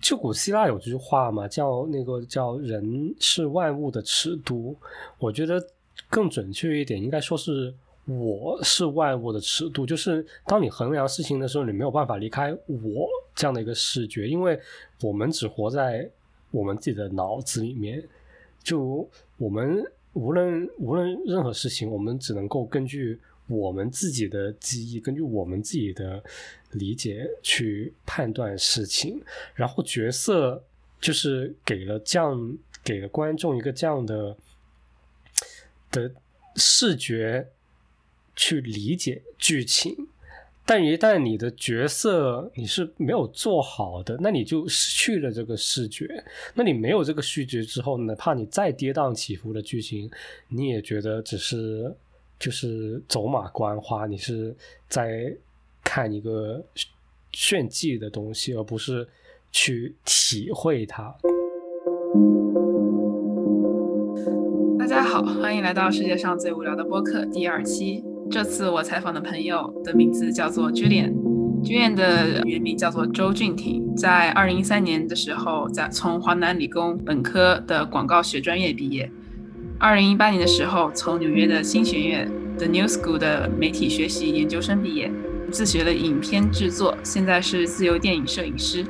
就古希腊有句话嘛，叫那个叫“人是万物的尺度”。我觉得更准确一点，应该说是“我是万物的尺度”。就是当你衡量事情的时候，你没有办法离开我这样的一个视觉，因为我们只活在我们自己的脑子里面。就我们无论无论任何事情，我们只能够根据。我们自己的记忆，根据我们自己的理解去判断事情，然后角色就是给了这样给了观众一个这样的的视觉去理解剧情，但一旦你的角色你是没有做好的，那你就失去了这个视觉。那你没有这个视觉之后，哪怕你再跌宕起伏的剧情，你也觉得只是。就是走马观花，你是在看一个炫技的东西，而不是去体会它。大家好，欢迎来到世界上最无聊的播客第二期。这次我采访的朋友的名字叫做 Julian，Julian 的原名叫做周俊廷，在二零一三年的时候，在从华南理工本科的广告学专业毕业。二零一八年的时候，从纽约的新学院 The New School 的媒体学习研究生毕业，自学了影片制作，现在是自由电影摄影师，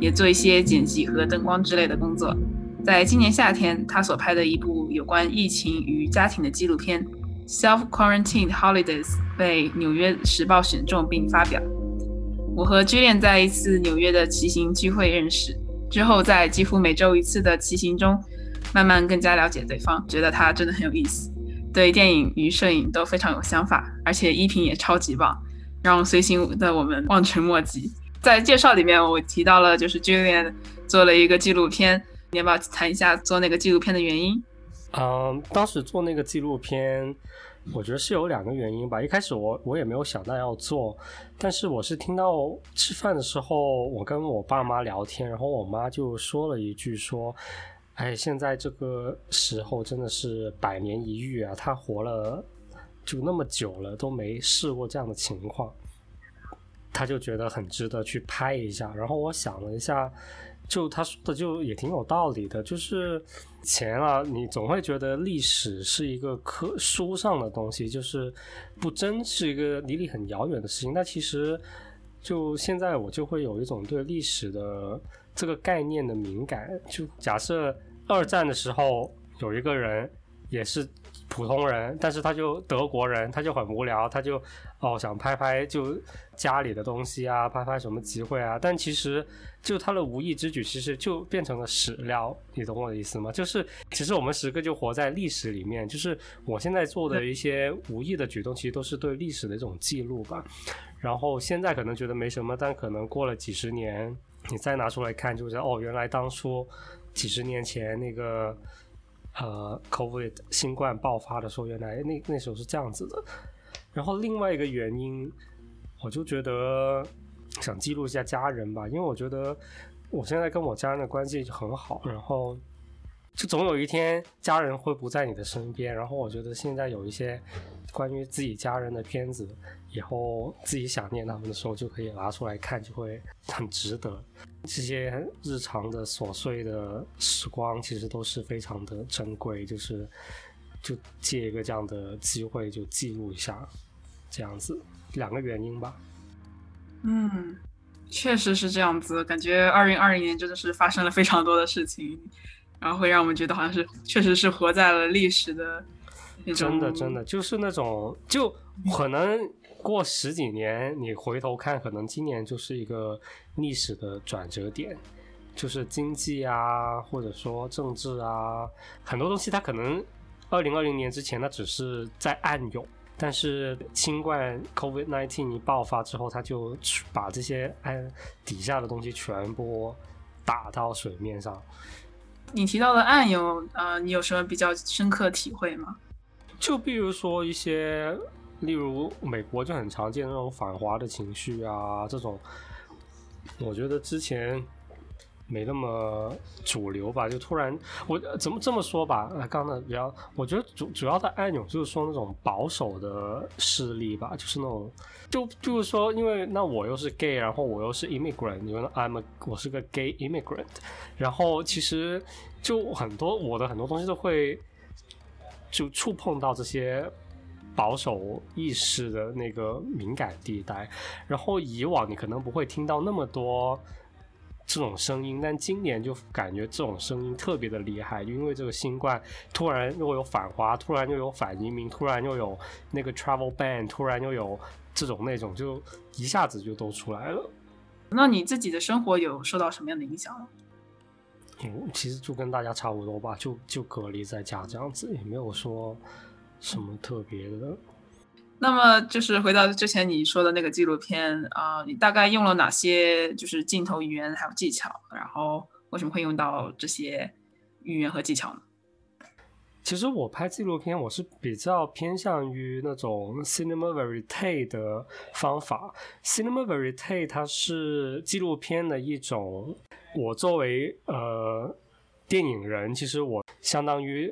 也做一些剪辑和灯光之类的工作。在今年夏天，他所拍的一部有关疫情与家庭的纪录片《Self Quarantined Holidays》被《纽约时报》选中并发表。我和 Julian 在一次纽约的骑行聚会认识，之后在几乎每周一次的骑行中。慢慢更加了解对方，觉得他真的很有意思，对电影与摄影都非常有想法，而且衣品也超级棒，让随行的我们望尘莫及。在介绍里面，我提到了就是 Julian 做了一个纪录片，你要不要谈一下做那个纪录片的原因？嗯，当时做那个纪录片，我觉得是有两个原因吧。一开始我我也没有想到要做，但是我是听到吃饭的时候，我跟我爸妈聊天，然后我妈就说了一句说。哎，现在这个时候真的是百年一遇啊！他活了就那么久了，都没试过这样的情况，他就觉得很值得去拍一下。然后我想了一下，就他说的就也挺有道理的，就是钱啊，你总会觉得历史是一个科书上的东西，就是不真是一个离你很遥远的事情。那其实就现在我就会有一种对历史的。这个概念的敏感，就假设二战的时候有一个人也是普通人，但是他就德国人，他就很无聊，他就哦想拍拍就家里的东西啊，拍拍什么集会啊，但其实就他的无意之举，其实就变成了史料，你懂我的意思吗？就是其实我们时刻就活在历史里面，就是我现在做的一些无意的举动，其实都是对历史的一种记录吧。然后现在可能觉得没什么，但可能过了几十年。你再拿出来看，就是哦，原来当初几十年前那个呃，COVID 新冠爆发的时候，原来那那时候是这样子的。然后另外一个原因，我就觉得想记录一下家人吧，因为我觉得我现在跟我家人的关系很好，然后就总有一天家人会不在你的身边。然后我觉得现在有一些关于自己家人的片子。以后自己想念他们的时候，就可以拿出来看，就会很值得。这些日常的琐碎的时光，其实都是非常的珍贵。就是就借一个这样的机会，就记录一下，这样子两个原因吧。嗯，确实是这样子。感觉二零二零年真的是发生了非常多的事情，然后会让我们觉得好像是确实是活在了历史的。真的，真的就是那种，就可能。过十几年，你回头看，可能今年就是一个历史的转折点，就是经济啊，或者说政治啊，很多东西它可能二零二零年之前它只是在暗涌，但是新冠 COVID nineteen 一爆发之后，它就把这些暗底下的东西全部打到水面上。你提到的案有，呃，你有什么比较深刻体会吗？就比如说一些。例如美国就很常见那种反华的情绪啊，这种，我觉得之前没那么主流吧，就突然我怎么这么说吧？呃，刚才比较，我觉得主主要的按钮就是说那种保守的势力吧，就是那种就就是说，因为那我又是 gay，然后我又是 immigrant，因为 I'm 我是个 gay immigrant，然后其实就很多我的很多东西都会就触碰到这些。保守意识的那个敏感地带，然后以往你可能不会听到那么多这种声音，但今年就感觉这种声音特别的厉害，因为这个新冠突然又有反华，突然又有反移民，突然又有那个 travel ban，突然又有这种那种，就一下子就都出来了。那你自己的生活有受到什么样的影响吗？嗯，其实就跟大家差不多吧，就就隔离在家这样子，也没有说。什么特别的？那么就是回到之前你说的那个纪录片啊，你大概用了哪些就是镜头语言还有技巧？然后为什么会用到这些语言和技巧呢？其实我拍纪录片，我是比较偏向于那种 cinema verite 的方法。cinema verite 它是纪录片的一种。我作为呃电影人，其实我相当于。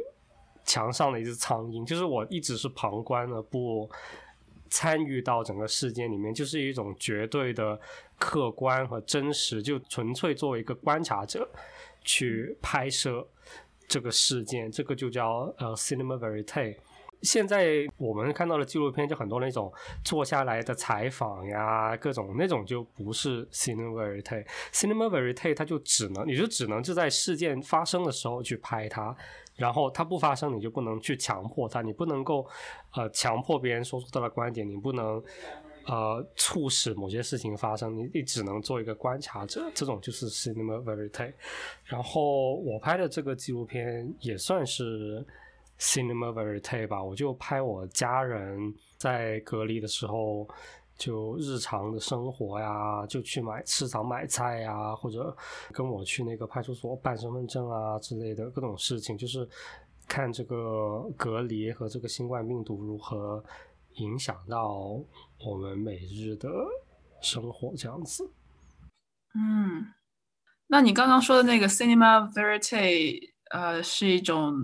墙上的一只苍蝇，就是我一直是旁观的，不参与到整个事件里面，就是一种绝对的客观和真实，就纯粹作为一个观察者去拍摄这个事件，这个就叫呃 cinema verite。现在我们看到的纪录片，就很多那种坐下来的采访呀，各种那种就不是 cinema verite。cinema verite 它就只能，你就只能就在事件发生的时候去拍它。然后它不发生，你就不能去强迫它，你不能够，呃，强迫别人说出他的观点，你不能，呃，促使某些事情发生，你你只能做一个观察者，这种就是 cinema verite。然后我拍的这个纪录片也算是 cinema verite 吧，我就拍我家人在隔离的时候。就日常的生活呀，就去买市场买菜呀，或者跟我去那个派出所办身份证啊之类的各种事情，就是看这个隔离和这个新冠病毒如何影响到我们每日的生活这样子。嗯，那你刚刚说的那个 cinema verite，呃，是一种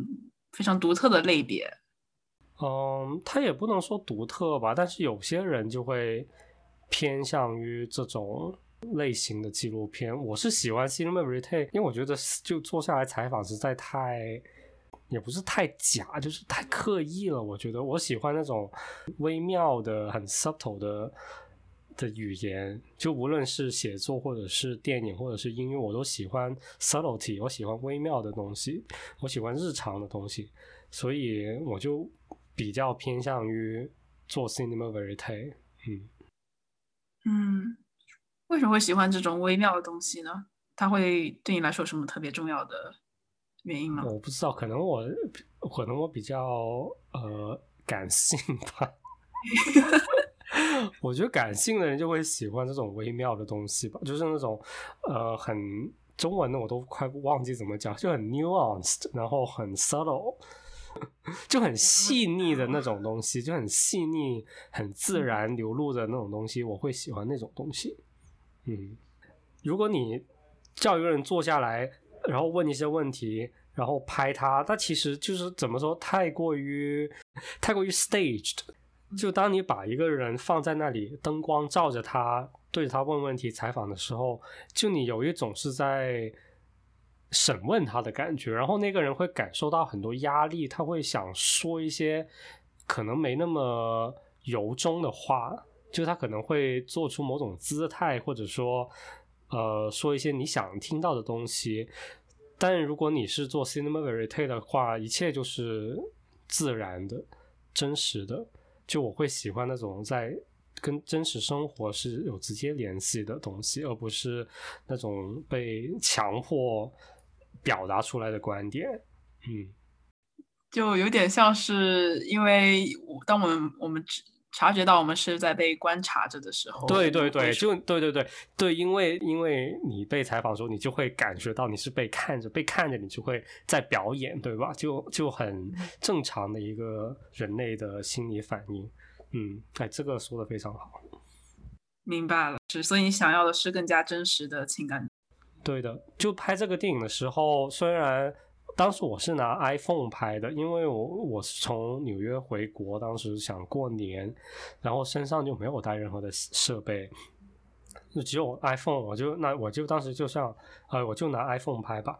非常独特的类别。嗯，它也不能说独特吧，但是有些人就会偏向于这种类型的纪录片。我是喜欢 cinema verite，因为我觉得就坐下来采访实在太，也不是太假，就是太刻意了。我觉得我喜欢那种微妙的、很 subtle 的的语言，就无论是写作或者是电影或者是音乐，我都喜欢 subtlety，我喜欢微妙的东西，我喜欢日常的东西，所以我就。比较偏向于做 cinema verite，嗯嗯，为什么会喜欢这种微妙的东西呢？它会对你来说有什么特别重要的原因吗？我不知道，可能我可能我比较呃感性吧。我觉得感性的人就会喜欢这种微妙的东西吧，就是那种呃很中文的我都快忘记怎么讲，就很 nuanced，然后很 subtle。就很细腻的那种东西，就很细腻、很自然流露的那种东西，我会喜欢那种东西。嗯，如果你叫一个人坐下来，然后问一些问题，然后拍他，他其实就是怎么说，太过于太过于 staged。就当你把一个人放在那里，灯光照着他，对着他问问题、采访的时候，就你有一种是在。审问他的感觉，然后那个人会感受到很多压力，他会想说一些可能没那么由衷的话，就他可能会做出某种姿态，或者说呃说一些你想听到的东西。但如果你是做 cinema verite 的话，一切就是自然的、真实的。就我会喜欢那种在跟真实生活是有直接联系的东西，而不是那种被强迫。表达出来的观点，嗯，就有点像是因为当我们我们察觉到我们是在被观察着的时候，对对对，就对对对对，因为因为你被采访的时候，你就会感觉到你是被看着，被看着，你就会在表演，对吧？就就很正常的一个人类的心理反应，嗯，哎，这个说的非常好，明白了，是，所以你想要的是更加真实的情感。对的，就拍这个电影的时候，虽然当时我是拿 iPhone 拍的，因为我我是从纽约回国，当时想过年，然后身上就没有带任何的设备，就只有 iPhone，我就那我就当时就像呃，我就拿 iPhone 拍吧。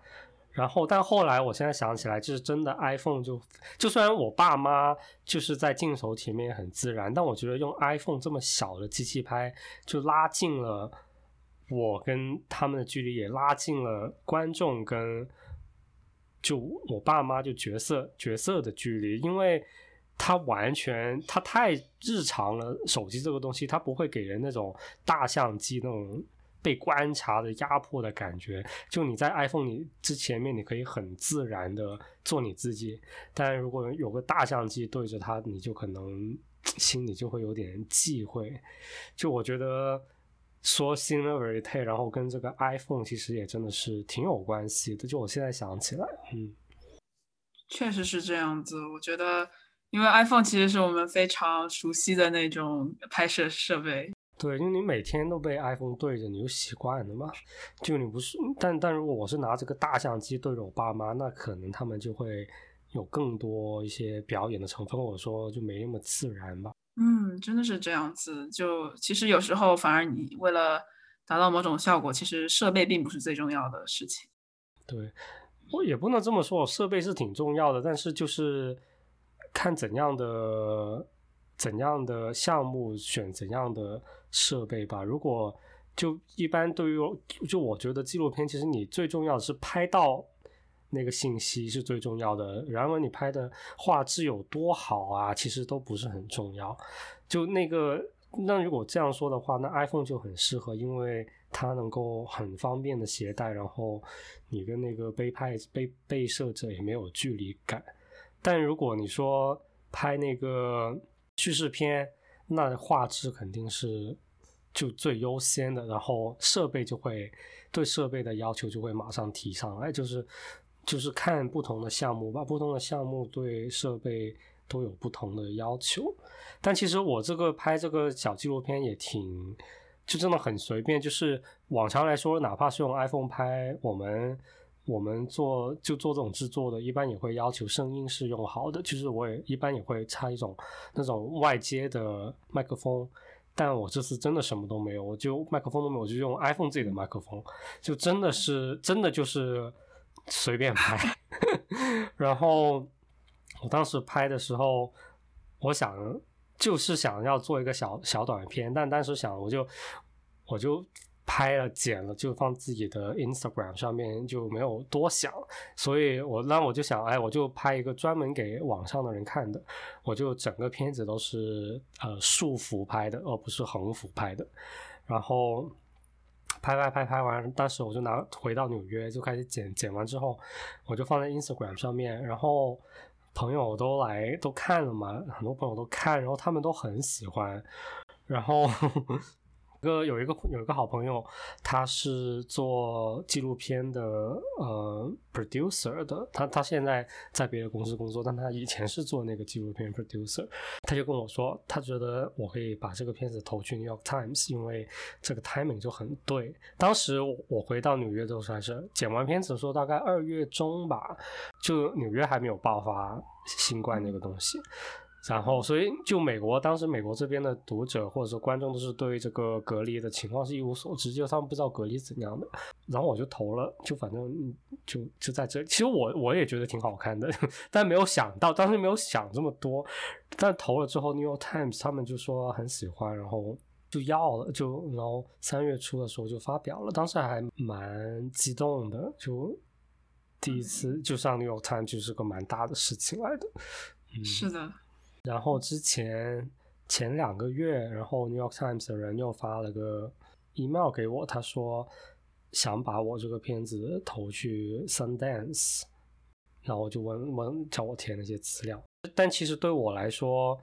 然后，但后来我现在想起来，就是真的 iPhone 就就虽然我爸妈就是在镜头前面很自然，但我觉得用 iPhone 这么小的机器拍，就拉近了我跟他们的距离，也拉近了观众跟就我爸妈就角色角色的距离，因为它完全它太日常了，手机这个东西它不会给人那种大相机那种。被观察的压迫的感觉，就你在 iPhone 你之前面，你可以很自然的做你自己，但如果有个大相机对着它，你就可能 心里就会有点忌讳。就我觉得说 similarity，然后跟这个 iPhone 其实也真的是挺有关系的。就我现在想起来，嗯，确实是这样子。我觉得，因为 iPhone 其实是我们非常熟悉的那种拍摄设备。对，因为你每天都被 iPhone 对着，你就习惯了嘛。就你不是，但但如果我是拿这个大相机对着我爸妈，那可能他们就会有更多一些表演的成分，或者说就没那么自然吧。嗯，真的是这样子。就其实有时候反而你为了达到某种效果，其实设备并不是最重要的事情。对，我也不能这么说，设备是挺重要的，但是就是看怎样的。怎样的项目选怎样的设备吧。如果就一般对于就我觉得纪录片，其实你最重要的是拍到那个信息是最重要的。然而你拍的画质有多好啊，其实都不是很重要。就那个那如果这样说的话，那 iPhone 就很适合，因为它能够很方便的携带，然后你跟那个被拍被被摄者也没有距离感。但如果你说拍那个。叙事片那画质肯定是就最优先的，然后设备就会对设备的要求就会马上提上来，就是就是看不同的项目吧，不同的项目对设备都有不同的要求。但其实我这个拍这个小纪录片也挺就真的很随便，就是往常来说，哪怕是用 iPhone 拍，我们。我们做就做这种制作的，一般也会要求声音是用好的。就是我也一般也会插一种那种外接的麦克风，但我这次真的什么都没有，我就麦克风都没有，我就用 iPhone 自己的麦克风，就真的是真的就是随便拍。然后我当时拍的时候，我想就是想要做一个小小短片，但当时想我就我就。拍了剪了就放自己的 Instagram 上面就没有多想，所以我那我就想，哎，我就拍一个专门给网上的人看的，我就整个片子都是呃竖幅拍的，而不是横幅拍的。然后拍拍拍拍完，当时我就拿回到纽约就开始剪，剪完之后我就放在 Instagram 上面，然后朋友都来都看了嘛，很多朋友都看，然后他们都很喜欢，然后。个有一个有一个好朋友，他是做纪录片的呃 producer 的，他他现在在别的公司工作，但他以前是做那个纪录片 producer。他就跟我说，他觉得我可以把这个片子投去 New York Times，因为这个 timing 就很对。当时我回到纽约的时候还是剪完片子的时候，大概二月中吧，就纽约还没有爆发新冠那个东西。然后，所以就美国当时美国这边的读者或者说观众都是对这个隔离的情况是一无所知，就他们不知道隔离怎样的。然后我就投了，就反正就就在这。其实我我也觉得挺好看的，但没有想到当时没有想这么多。但投了之后，《New York Times》他们就说很喜欢，然后就要了，就然后三月初的时候就发表了。当时还蛮激动的，就第一次就上《New York Times》就是个蛮大的事情来的。是的。然后之前前两个月，然后 New York Times 的人又发了个 email 给我，他说想把我这个片子投去 Sundance，然后就问问叫我填那些资料。但其实对我来说，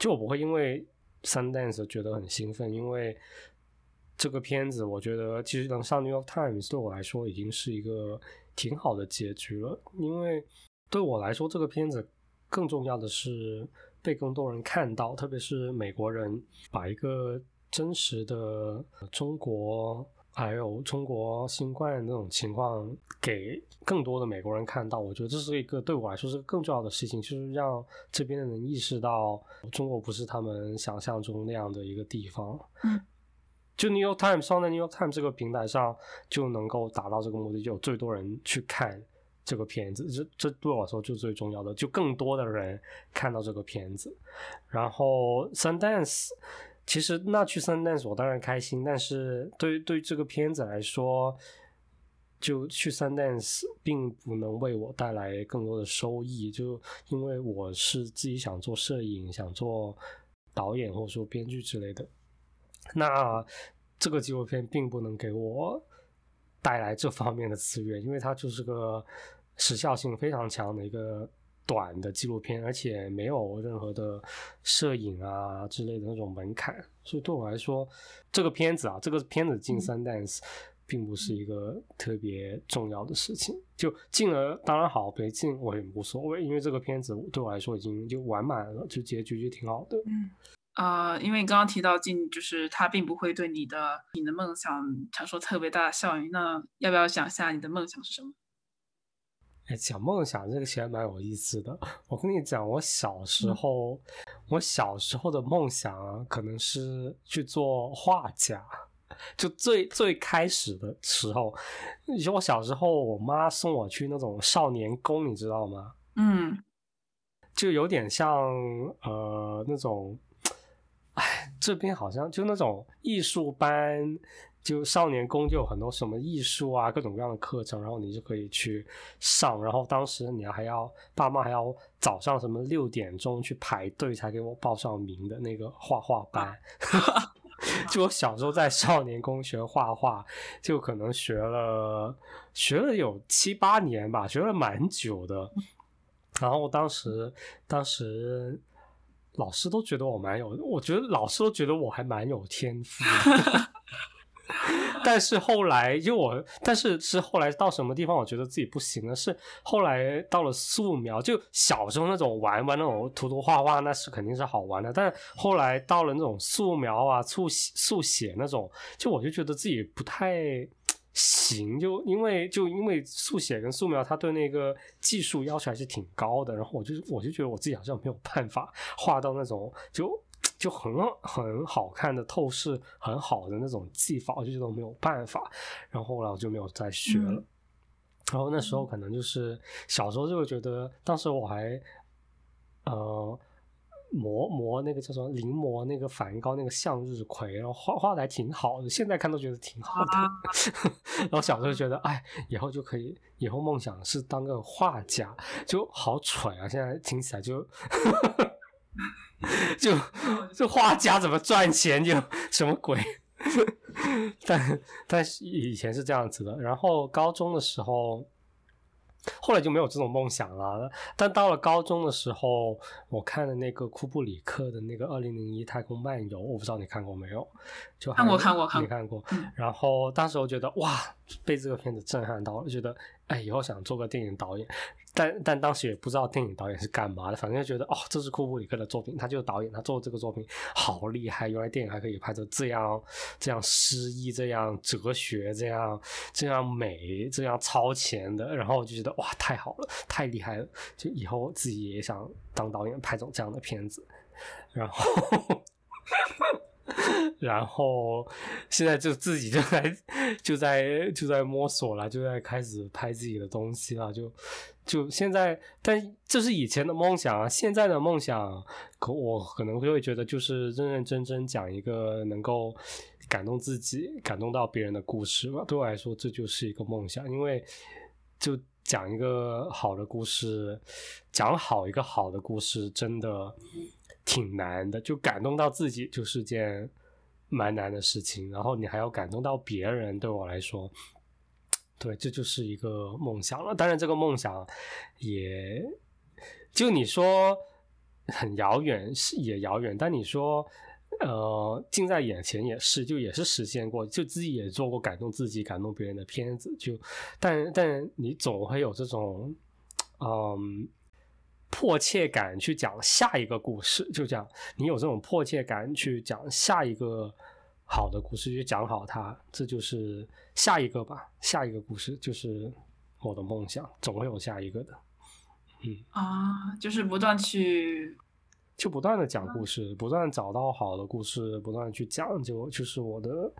就我不会因为 Sundance 觉得很兴奋，因为这个片子我觉得其实能上 New York Times 对我来说已经是一个挺好的结局了。因为对我来说，这个片子更重要的是。被更多人看到，特别是美国人，把一个真实的中国还有中国新冠那种情况给更多的美国人看到，我觉得这是一个对我来说是更重要的事情，就是让这边的人意识到中国不是他们想象中那样的一个地方。嗯，就 New York Times 放在 New York Times 这个平台上就能够达到这个目的，就有最多人去看这个片子，这这对我来说就最重要的，就更多的人看到这个片子。然后 Sundance。其实那去 Sundance 我当然开心，但是对对这个片子来说，就去 Sundance 并不能为我带来更多的收益，就因为我是自己想做摄影、想做导演或者说编剧之类的，那这个纪录片并不能给我带来这方面的资源，因为它就是个时效性非常强的一个。短的纪录片，而且没有任何的摄影啊之类的那种门槛，所以对我来说，这个片子啊，这个片子进 Sundance 并不是一个特别重要的事情。就进了当然好，没进我也无所谓，因为这个片子对我来说已经就完满了，就结局就挺好的。嗯，啊，因为你刚刚提到进，就是它并不会对你的你的梦想产生特别大的效应。那要不要讲一下你的梦想是什么？哎，讲梦想这个其实蛮有意思的。我跟你讲，我小时候，我小时候的梦想啊，可能是去做画家。就最最开始的时候，就我小时候，我妈送我去那种少年宫，你知道吗？嗯，就有点像呃那种，哎，这边好像就那种艺术班。就少年宫就有很多什么艺术啊，各种各样的课程，然后你就可以去上。然后当时你还要爸妈还要早上什么六点钟去排队才给我报上名的那个画画班。就我小时候在少年宫学画画，就可能学了学了有七八年吧，学了蛮久的。然后当时当时老师都觉得我蛮有，我觉得老师都觉得我还蛮有天赋。但是后来，因为我，但是是后来到什么地方，我觉得自己不行了。是后来到了素描，就小时候那种玩玩那种涂涂画画，那是肯定是好玩的。但后来到了那种素描啊、速速写那种，就我就觉得自己不太行。就因为就因为速写跟素描，它对那个技术要求还是挺高的。然后我就我就觉得我自己好像没有办法 画到那种就。就很很好看的透视很好的那种技法，我就觉得我没有办法，然后后来我就没有再学了。然后那时候可能就是小时候就会觉得，当时我还呃磨磨那个叫什么临摹那个梵高那个向日葵，然后画画的还挺好的，现在看都觉得挺好的。然后小时候觉得，哎，以后就可以，以后梦想是当个画家，就好蠢啊！现在听起来就。就 这画家怎么赚钱就什么鬼？但但是以前是这样子的。然后高中的时候，后来就没有这种梦想了。但到了高中的时候，我看的那个库布里克的那个《二零零一太空漫游》，我不知道你看过没有？就看过看过没看过。然后当时我觉得哇，被这个片子震撼到了，觉得哎，以后想做个电影导演。但但当时也不知道电影导演是干嘛的，反正就觉得哦，这是库布里克的作品，他就是导演，他做这个作品好厉害，原来电影还可以拍成这样这样诗意、这样哲学、这样这样美、这样超前的，然后我就觉得哇，太好了，太厉害了，就以后自己也想当导演，拍种这样的片子，然后。然后现在就自己就在就在就在摸索了，就在开始拍自己的东西了。就就现在，但这是以前的梦想啊。现在的梦想，可我可能会觉得就是认认真真讲一个能够感动自己、感动到别人的故事吧。对我来说，这就是一个梦想。因为就讲一个好的故事，讲好一个好的故事，真的。挺难的，就感动到自己就是件蛮难的事情，然后你还要感动到别人，对我来说，对，这就是一个梦想了。当然，这个梦想也就你说很遥远，是也遥远，但你说呃近在眼前也是，就也是实现过，就自己也做过感动自己、感动别人的片子，就但但你总会有这种嗯。迫切感去讲下一个故事，就这样。你有这种迫切感去讲下一个好的故事，去讲好它，这就是下一个吧。下一个故事就是我的梦想，总会有下一个的。嗯啊，就是不断去，就不断的讲故事，不断找到好的故事，不断去讲，就就是我的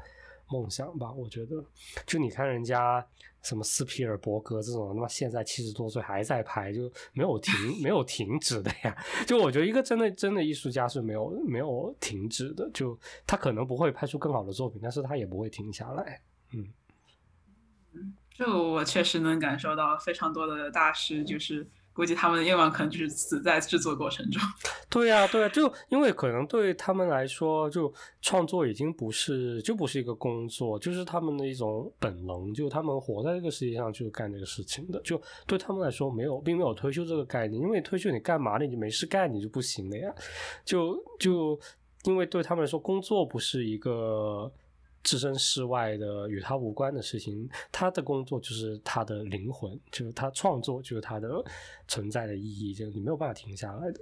梦想吧。我觉得，就你看人家什么斯皮尔伯格这种，他妈现在七十多岁还在拍，就没有停 没有停止的呀。就我觉得一个真的真的艺术家是没有没有停止的，就他可能不会拍出更好的作品，但是他也不会停下来。嗯，这我确实能感受到，非常多的大师就是。估计他们的愿望可能就是死在制作过程中。对呀，对呀，就因为可能对他们来说，就创作已经不是就不是一个工作，就是他们的一种本能，就他们活在这个世界上就是干这个事情的。就对他们来说，没有并没有退休这个概念，因为退休你干嘛呢？你没事干你就不行了呀。就就因为对他们来说，工作不是一个。置身事外的与他无关的事情，他的工作就是他的灵魂，就是他创作就是他的存在的意义，就你没有办法停下来的。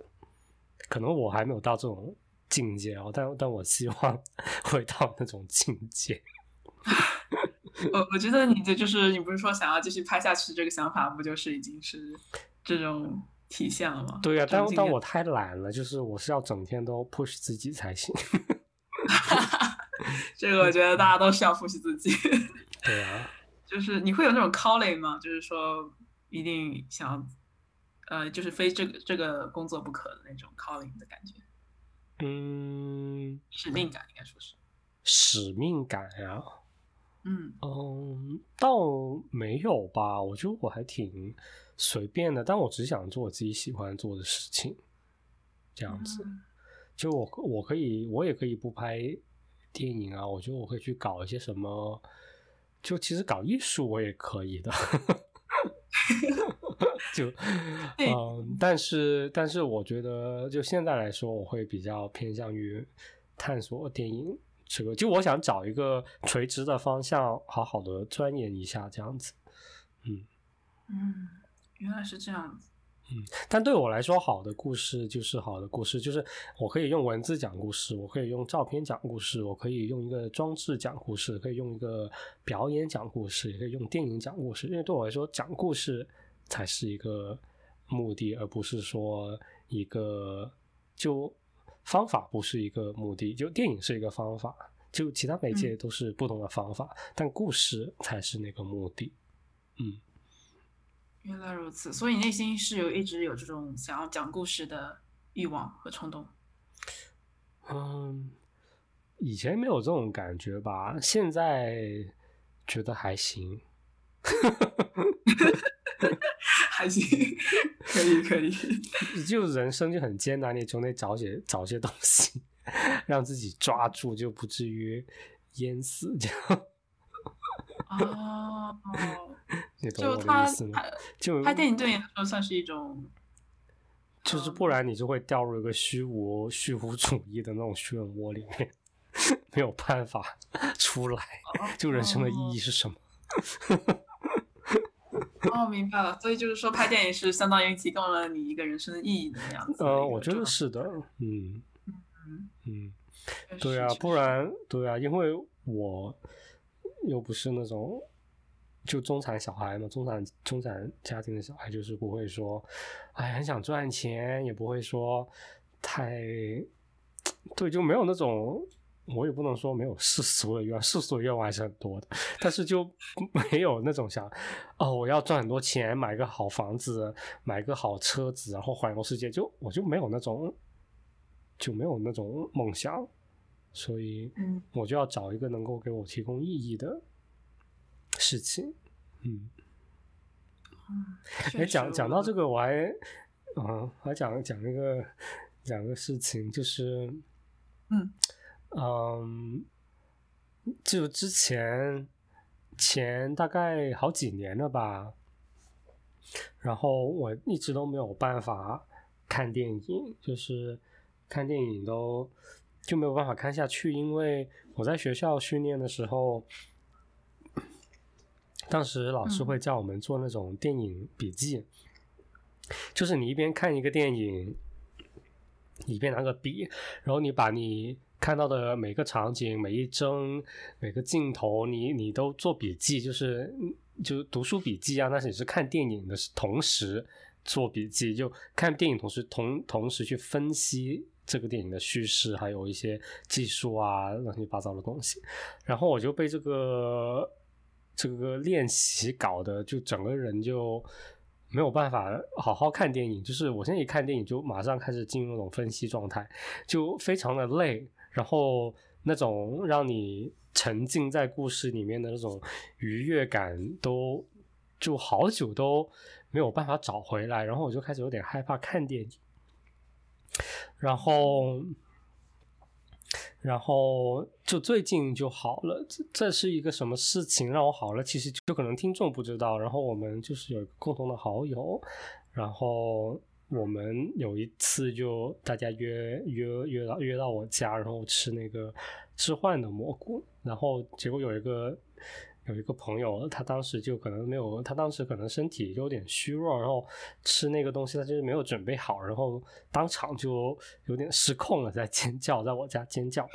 可能我还没有到这种境界哦，但但我希望 会到那种境界。我我觉得你这就是你不是说想要继续拍下去这个想法，不就是已经是这种体现了吗？对呀，但但我太懒了，就是我是要整天都 push 自己才行。这个我觉得大家都是要复习自己。对啊，就是你会有那种 calling 吗？就是说一定想，呃，就是非这个这个工作不可的那种 calling 的感觉。嗯，使命感应该说是。使命感呀。嗯嗯，倒没有吧？我觉得我还挺随便的，但我只想做我自己喜欢做的事情，这样子。就我我可以，我也可以不拍。电影啊，我觉得我可以去搞一些什么，就其实搞艺术我也可以的，就嗯，但是但是我觉得就现在来说，我会比较偏向于探索电影这个，就我想找一个垂直的方向，好好的钻研一下这样子，嗯嗯，原来是这样子。嗯，但对我来说，好的故事就是好的故事，就是我可以用文字讲故事，我可以用照片讲故事，我可以用一个装置讲故事，可以用一个表演讲故事，也可以用电影讲故事。因为对我来说，讲故事才是一个目的，而不是说一个就方法不是一个目的，就电影是一个方法，就其他媒介都是不同的方法，但故事才是那个目的。嗯。原来如此，所以内心是有一直有这种想要讲故事的欲望和冲动。嗯，以前没有这种感觉吧，现在觉得还行。还行，可以可以。就人生就很艰难，你总得找些找些东西，让自己抓住，就不至于淹死这样。哦。就他拍就拍电影对你来说算是一种，就是不然你就会掉入一个虚无虚无主义的那种漩涡里面，没有办法出来。就人生的意义是什么？哦，明白了。所以就是说，拍电影是相当于提供了你一个人生的意义的样子。呃，我觉得是的。嗯嗯嗯，对啊，不然对啊，因为我又不是那种。就中产小孩嘛，中产中产家庭的小孩就是不会说，哎，很想赚钱，也不会说太对，就没有那种，我也不能说没有世俗的愿望，世俗的愿望还是很多的，但是就 没有那种想，哦，我要赚很多钱，买个好房子，买个好车子，然后环游世界，就我就没有那种，就没有那种梦想，所以，我就要找一个能够给我提供意义的。事情，嗯，哎，讲讲到这个，我还，嗯，还讲讲一个讲个事情，就是，嗯，嗯，就之前前大概好几年了吧，然后我一直都没有办法看电影，就是看电影都就没有办法看下去，因为我在学校训练的时候。当时老师会叫我们做那种电影笔记，就是你一边看一个电影，一边拿个笔，然后你把你看到的每个场景、每一帧、每个镜头，你你都做笔记，就是就读书笔记啊。但是你是看电影的同时做笔记，就看电影同时同同时去分析这个电影的叙事，还有一些技术啊乱七八糟的东西。然后我就被这个这个练习搞的，就整个人就。没有办法好好看电影，就是我现在一看电影就马上开始进入那种分析状态，就非常的累，然后那种让你沉浸在故事里面的那种愉悦感都就好久都没有办法找回来，然后我就开始有点害怕看电影，然后。然后就最近就好了，这这是一个什么事情让我好了？其实就可能听众不知道。然后我们就是有一个共同的好友，然后我们有一次就大家约约约到约到我家，然后吃那个置换的蘑菇，然后结果有一个。有一个朋友，他当时就可能没有，他当时可能身体有点虚弱，然后吃那个东西，他就是没有准备好，然后当场就有点失控了，在尖叫，在我家尖叫，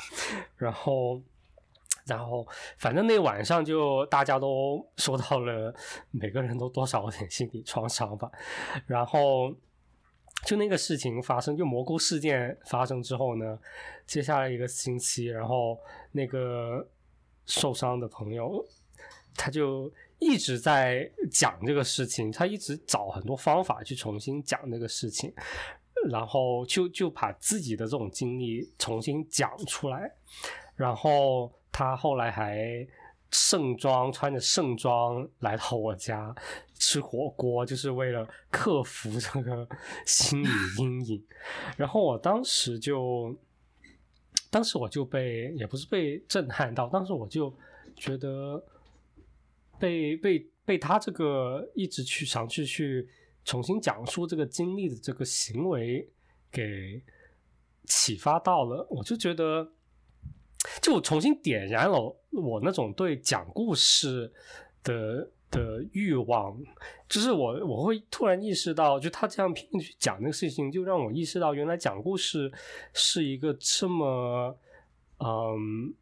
然后，然后反正那晚上就大家都受到了，每个人都多少有点心理创伤吧，然后就那个事情发生，就蘑菇事件发生之后呢，接下来一个星期，然后那个受伤的朋友。他就一直在讲这个事情，他一直找很多方法去重新讲这个事情，然后就就把自己的这种经历重新讲出来，然后他后来还盛装穿着盛装来到我家吃火锅，就是为了克服这个心理阴影。然后我当时就，当时我就被也不是被震撼到，当时我就觉得。被被被他这个一直去尝试去重新讲述这个经历的这个行为给启发到了，我就觉得，就重新点燃了我那种对讲故事的的欲望，就是我我会突然意识到，就他这样拼命去讲那个事情，就让我意识到，原来讲故事是一个这么嗯。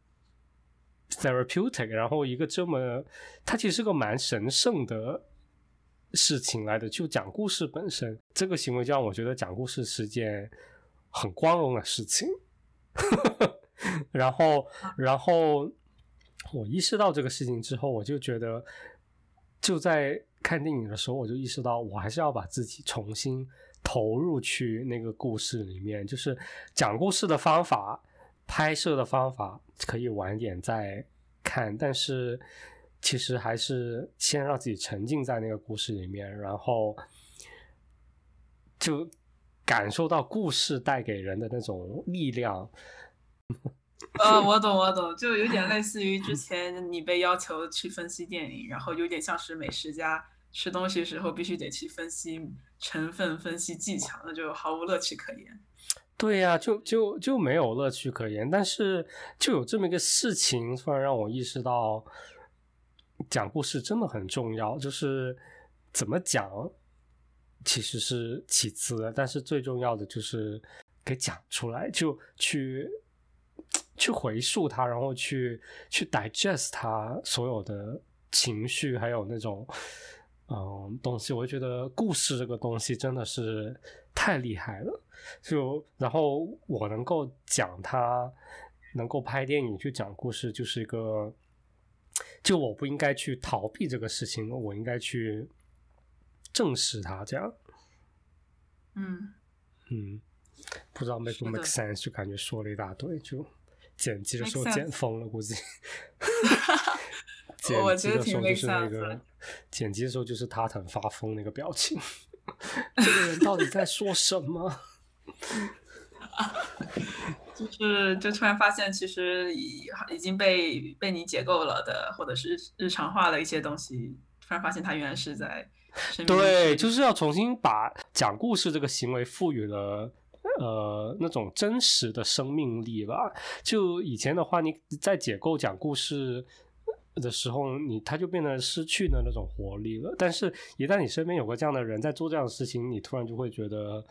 therapeutic，然后一个这么，它其实是个蛮神圣的事情来的。就讲故事本身，这个行为就让我觉得讲故事是件很光荣的事情。然后，然后我意识到这个事情之后，我就觉得，就在看电影的时候，我就意识到，我还是要把自己重新投入去那个故事里面，就是讲故事的方法。拍摄的方法可以晚点再看，但是其实还是先让自己沉浸在那个故事里面，然后就感受到故事带给人的那种力量。呃，我懂，我懂，就有点类似于之前你被要求去分析电影，然后有点像是美食家吃东西时候必须得去分析成分、分析技巧，那就毫无乐趣可言。对呀，就就就没有乐趣可言。但是就有这么一个事情，突然让我意识到，讲故事真的很重要。就是怎么讲，其实是其次的，但是最重要的就是给讲出来，就去去回溯它，然后去去 digest 它所有的情绪，还有那种嗯东西。我就觉得故事这个东西真的是太厉害了。就然后我能够讲它，能够拍电影去讲故事，就是一个，就我不应该去逃避这个事情，我应该去正视它，这样。嗯嗯，不知道 make 不 make sense，就感觉说了一大堆，就剪辑的时候剪疯了，估计。剪辑的时候就是那个，剪辑的时候就是他很发疯那个表情，这个人到底在说什么？就是就突然发现，其实已已经被被你解构了的，或者是日常化的一些东西，突然发现他原来是在对，就是要重新把讲故事这个行为赋予了呃那种真实的生命力吧。就以前的话，你在解构讲故事的时候，你他就变得失去了那种活力了。但是，一旦你身边有个这样的人在做这样的事情，你突然就会觉得。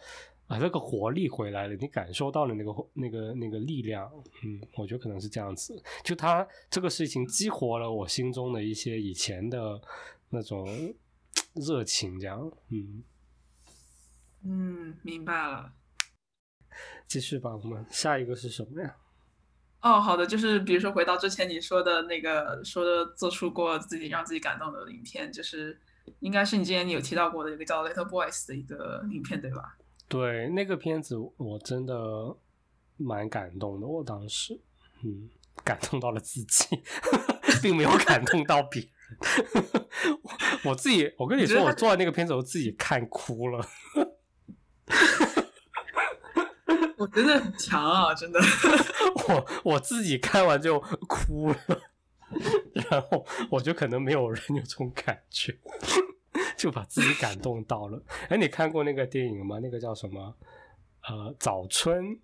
啊，那个活力回来了，你感受到了那个那个那个力量，嗯，我觉得可能是这样子。就他这个事情激活了我心中的一些以前的那种热情，这样，嗯嗯，明白了。继续吧，我们下一个是什么呀？哦，好的，就是比如说回到之前你说的那个，说的做出过自己让自己感动的影片，就是应该是你之前你有提到过的一个叫《Little Boys》的一个影片，对吧？对，那个片子我真的蛮感动的，我当时，嗯，感动到了自己，并没有感动到别人。我自己，我跟你说，我做完那个片子，我自己看哭了。我真的很强啊，真的。我我自己看完就哭了，然后我就可能没有人有这种感觉，就把自己感动到了。哎，你看过那个电影吗？那个叫什么？呃，早春。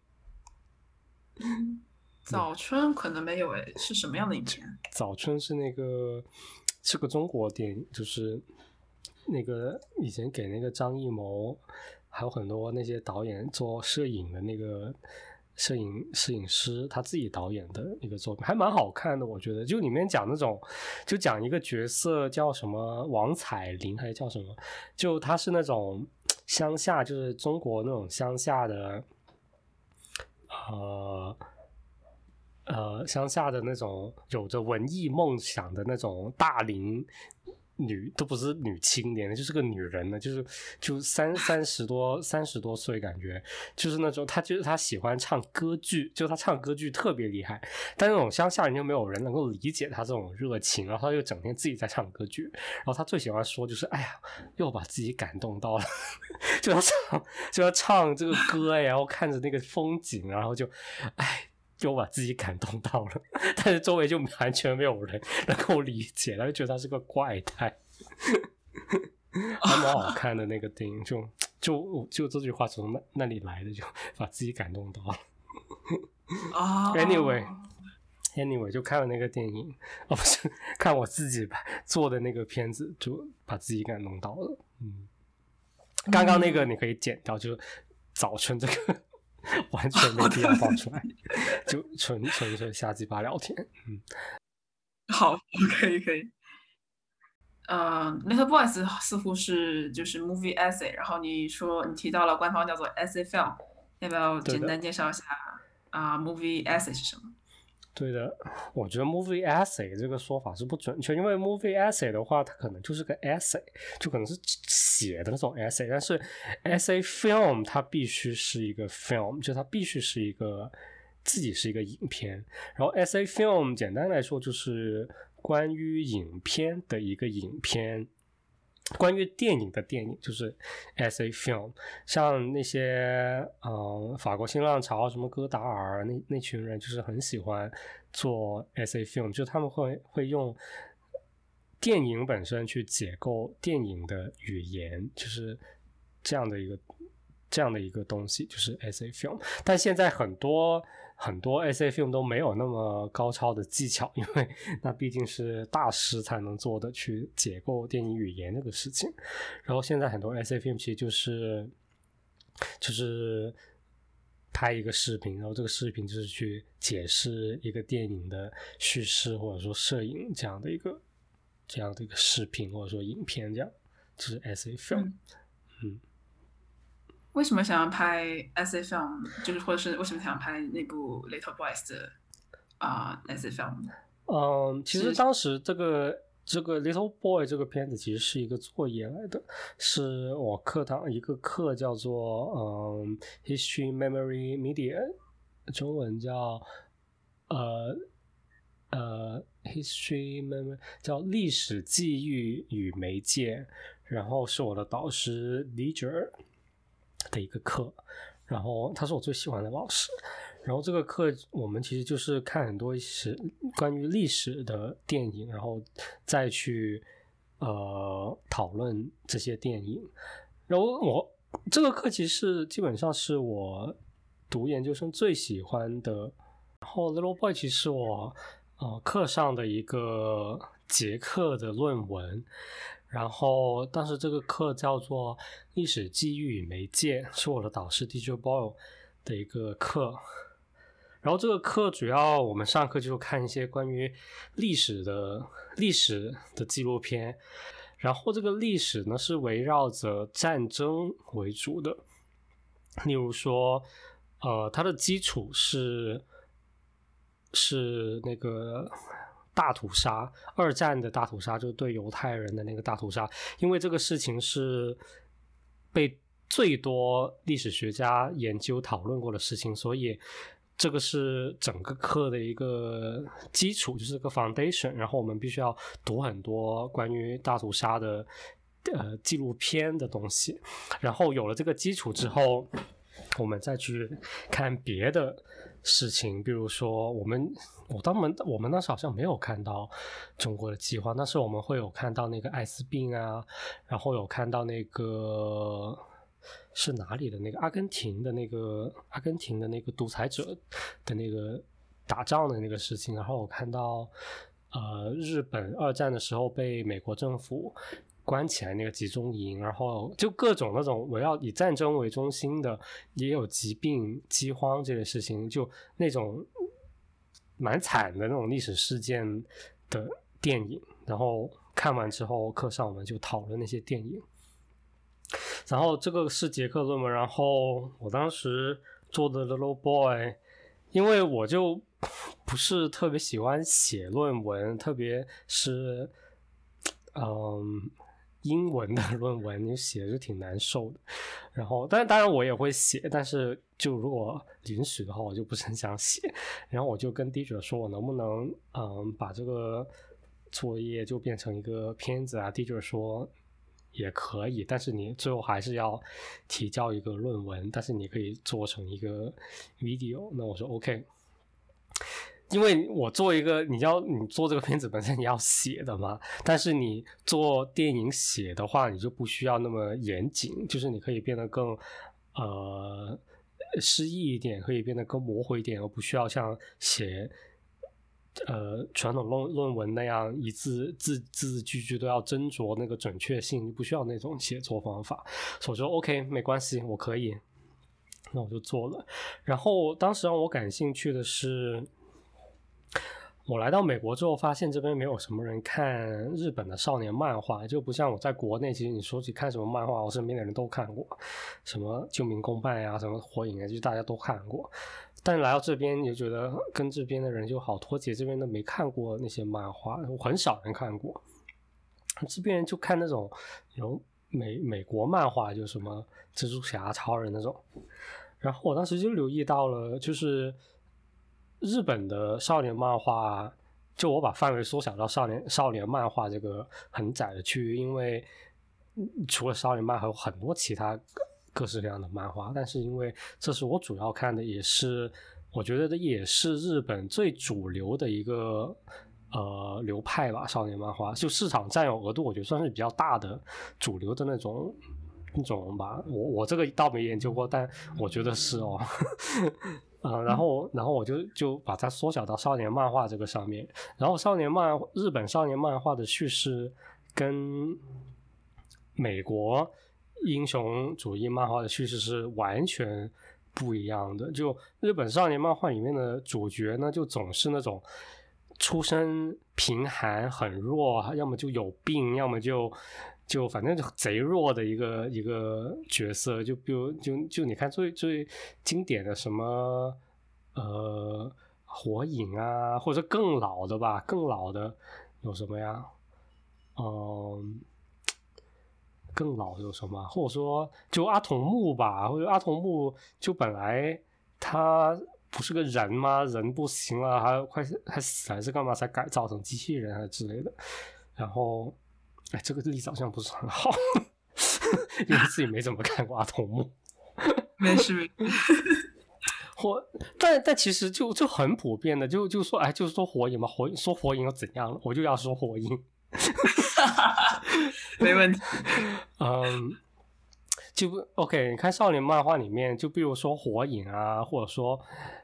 早春可能没有哎，是什么样的影片？早春是那个是个中国电影，就是那个以前给那个张艺谋。还有很多那些导演做摄影的那个摄影摄影师，他自己导演的一个作品，还蛮好看的。我觉得，就里面讲那种，就讲一个角色叫什么王彩玲，还是叫什么？就他是那种乡下，就是中国那种乡下的，呃呃，乡下的那种有着文艺梦想的那种大龄。女都不是女青年了，就是个女人呢，就是就三三十多三十多岁，感觉就是那种，她就是她喜欢唱歌剧，就她唱歌剧特别厉害，但那种乡下人就没有人能够理解她这种热情，然后她又整天自己在唱歌剧，然后她最喜欢说就是，哎呀，又把自己感动到了，就要唱就要唱这个歌，然后看着那个风景，然后就，哎。就把自己感动到了，但是周围就完全没有人能够理解，他就觉得他是个怪胎，还蛮好看的那个电影，就就就这句话从那那里来的，就把自己感动到了。啊，Anyway，Anyway，就看了那个电影，哦不是看我自己做的那个片子，就把自己感动到了。嗯，刚刚那个你可以剪掉，就早春这个。完全没必要放出来，就纯纯粹瞎鸡巴聊天。嗯，好，可以可以。呃，Little Boys 似乎是就是 movie essay，然后你说你提到了官方叫做 essay film，要不要简单介绍一下啊？movie essay 是什么？对的，我觉得 movie essay 这个说法是不准确，因为 movie essay 的话，它可能就是个 essay，就可能是写的那种 essay，但是 essay film 它必须是一个 film，就它必须是一个自己是一个影片。然后 essay film 简单来说就是关于影片的一个影片。关于电影的电影就是 S A film，像那些嗯法国新浪潮什么戈达尔那那群人就是很喜欢做 S A film，就他们会会用电影本身去解构电影的语言，就是这样的一个这样的一个东西，就是 S A film。但现在很多。很多 S A film 都没有那么高超的技巧，因为 那毕竟是大师才能做的去解构电影语言这个事情。然后现在很多 S A film 其实就是就是拍一个视频，然后这个视频就是去解释一个电影的叙事或者说摄影这样的一个这样的一个视频或者说影片，这样就是 S A film，嗯。为什么想要拍 S F film？就是或者是为什么想要拍那部 Little Boys 的啊 S F film？嗯，其实当时这个这个 Little Boy 这个片子其实是一个作业来的，是我课堂一个课叫做嗯 History Memory Media，中文叫呃呃 History Memory 叫历史记忆与媒介，然后是我的导师 Leger。的一个课，然后他是我最喜欢的老师，然后这个课我们其实就是看很多史关于历史的电影，然后再去呃讨论这些电影。然后我这个课其实基本上是我读研究生最喜欢的。然后 Little Boy 其实是我呃课上的一个结课的论文。然后当时这个课叫做《历史机遇与媒介》，是我的导师 DJ Boyle 的一个课。然后这个课主要我们上课就是看一些关于历史的历史的纪录片。然后这个历史呢是围绕着战争为主的，例如说，呃，它的基础是是那个大屠杀，二战的大屠杀，就是对犹太人的那个大屠杀，因为这个事情是被最多历史学家研究讨论过的事情，所以。这个是整个课的一个基础，就是个 foundation。然后我们必须要读很多关于大屠杀的呃纪录片的东西。然后有了这个基础之后，我们再去看别的事情，比如说我们我当们我们那时好像没有看到中国的饥荒，但是我们会有看到那个艾滋病啊，然后有看到那个。是哪里的那个阿根廷的那个阿根廷的那个独裁者的那个打仗的那个事情，然后我看到呃日本二战的时候被美国政府关起来那个集中营，然后就各种那种围绕以战争为中心的，也有疾病饥荒这个事情，就那种蛮惨的那种历史事件的电影，然后看完之后课上我们就讨论那些电影。然后这个是杰克论文，然后我当时做的 Little Boy，因为我就 不是特别喜欢写论文，特别是嗯英文的论文，你写就挺难受的。然后，但当然我也会写，但是就如果允许的话，我就不是很想写。然后我就跟 DJ 说，我能不能嗯把这个作业就变成一个片子啊？DJ 说。也可以，但是你最后还是要提交一个论文，但是你可以做成一个 video。那我说 OK，因为我做一个，你要你做这个片子本身你要写的嘛，但是你做电影写的话，你就不需要那么严谨，就是你可以变得更呃诗意一点，可以变得更模糊一点，而不需要像写。呃，传统论论文那样一字字字句句都要斟酌那个准确性，不需要那种写作方法。所以说 OK，没关系，我可以。那我就做了。然后当时让我感兴趣的是，我来到美国之后，发现这边没有什么人看日本的少年漫画，就不像我在国内。其实你说起看什么漫画，我身边的人都看过，什么《救民公办》呀，什么《火影》啊，就大家都看过。但来到这边，你就觉得跟这边的人就好脱节。这边都没看过那些漫画，很少人看过。这边就看那种有美美国漫画，就什么蜘蛛侠、超人那种。然后我当时就留意到了，就是日本的少年漫画，就我把范围缩小到少年少年漫画这个很窄的区域，因为除了少年漫，还有很多其他。各式各样的漫画，但是因为这是我主要看的，也是我觉得这也是日本最主流的一个呃流派吧。少年漫画就市场占有额度，我觉得算是比较大的主流的那种那种吧。我我这个倒没研究过，但我觉得是哦。啊，然后然后我就就把它缩小到少年漫画这个上面。然后少年漫日本少年漫画的叙事跟美国。英雄主义漫画的叙事是完全不一样的。就日本少年漫画里面的主角呢，就总是那种出身贫寒、很弱，要么就有病，要么就就反正就贼弱的一个一个角色。就比如就就你看最最经典的什么呃火影啊，或者更老的吧，更老的有什么呀？嗯。更老有什么？或者说，就阿童木吧，或者阿童木就本来他不是个人吗？人不行了，还快还死还是干嘛才改造成机器人啊之类的？然后，哎，这个例子好像不是很好，因为自己没怎么看过阿童木。没事。火，但但其实就就很普遍的，就就说，哎，就是说火影嘛，火影说火影又怎样了？我就要说火影。没问题。嗯，就不 OK。你看少年漫画里面，就比如说火影啊，或者说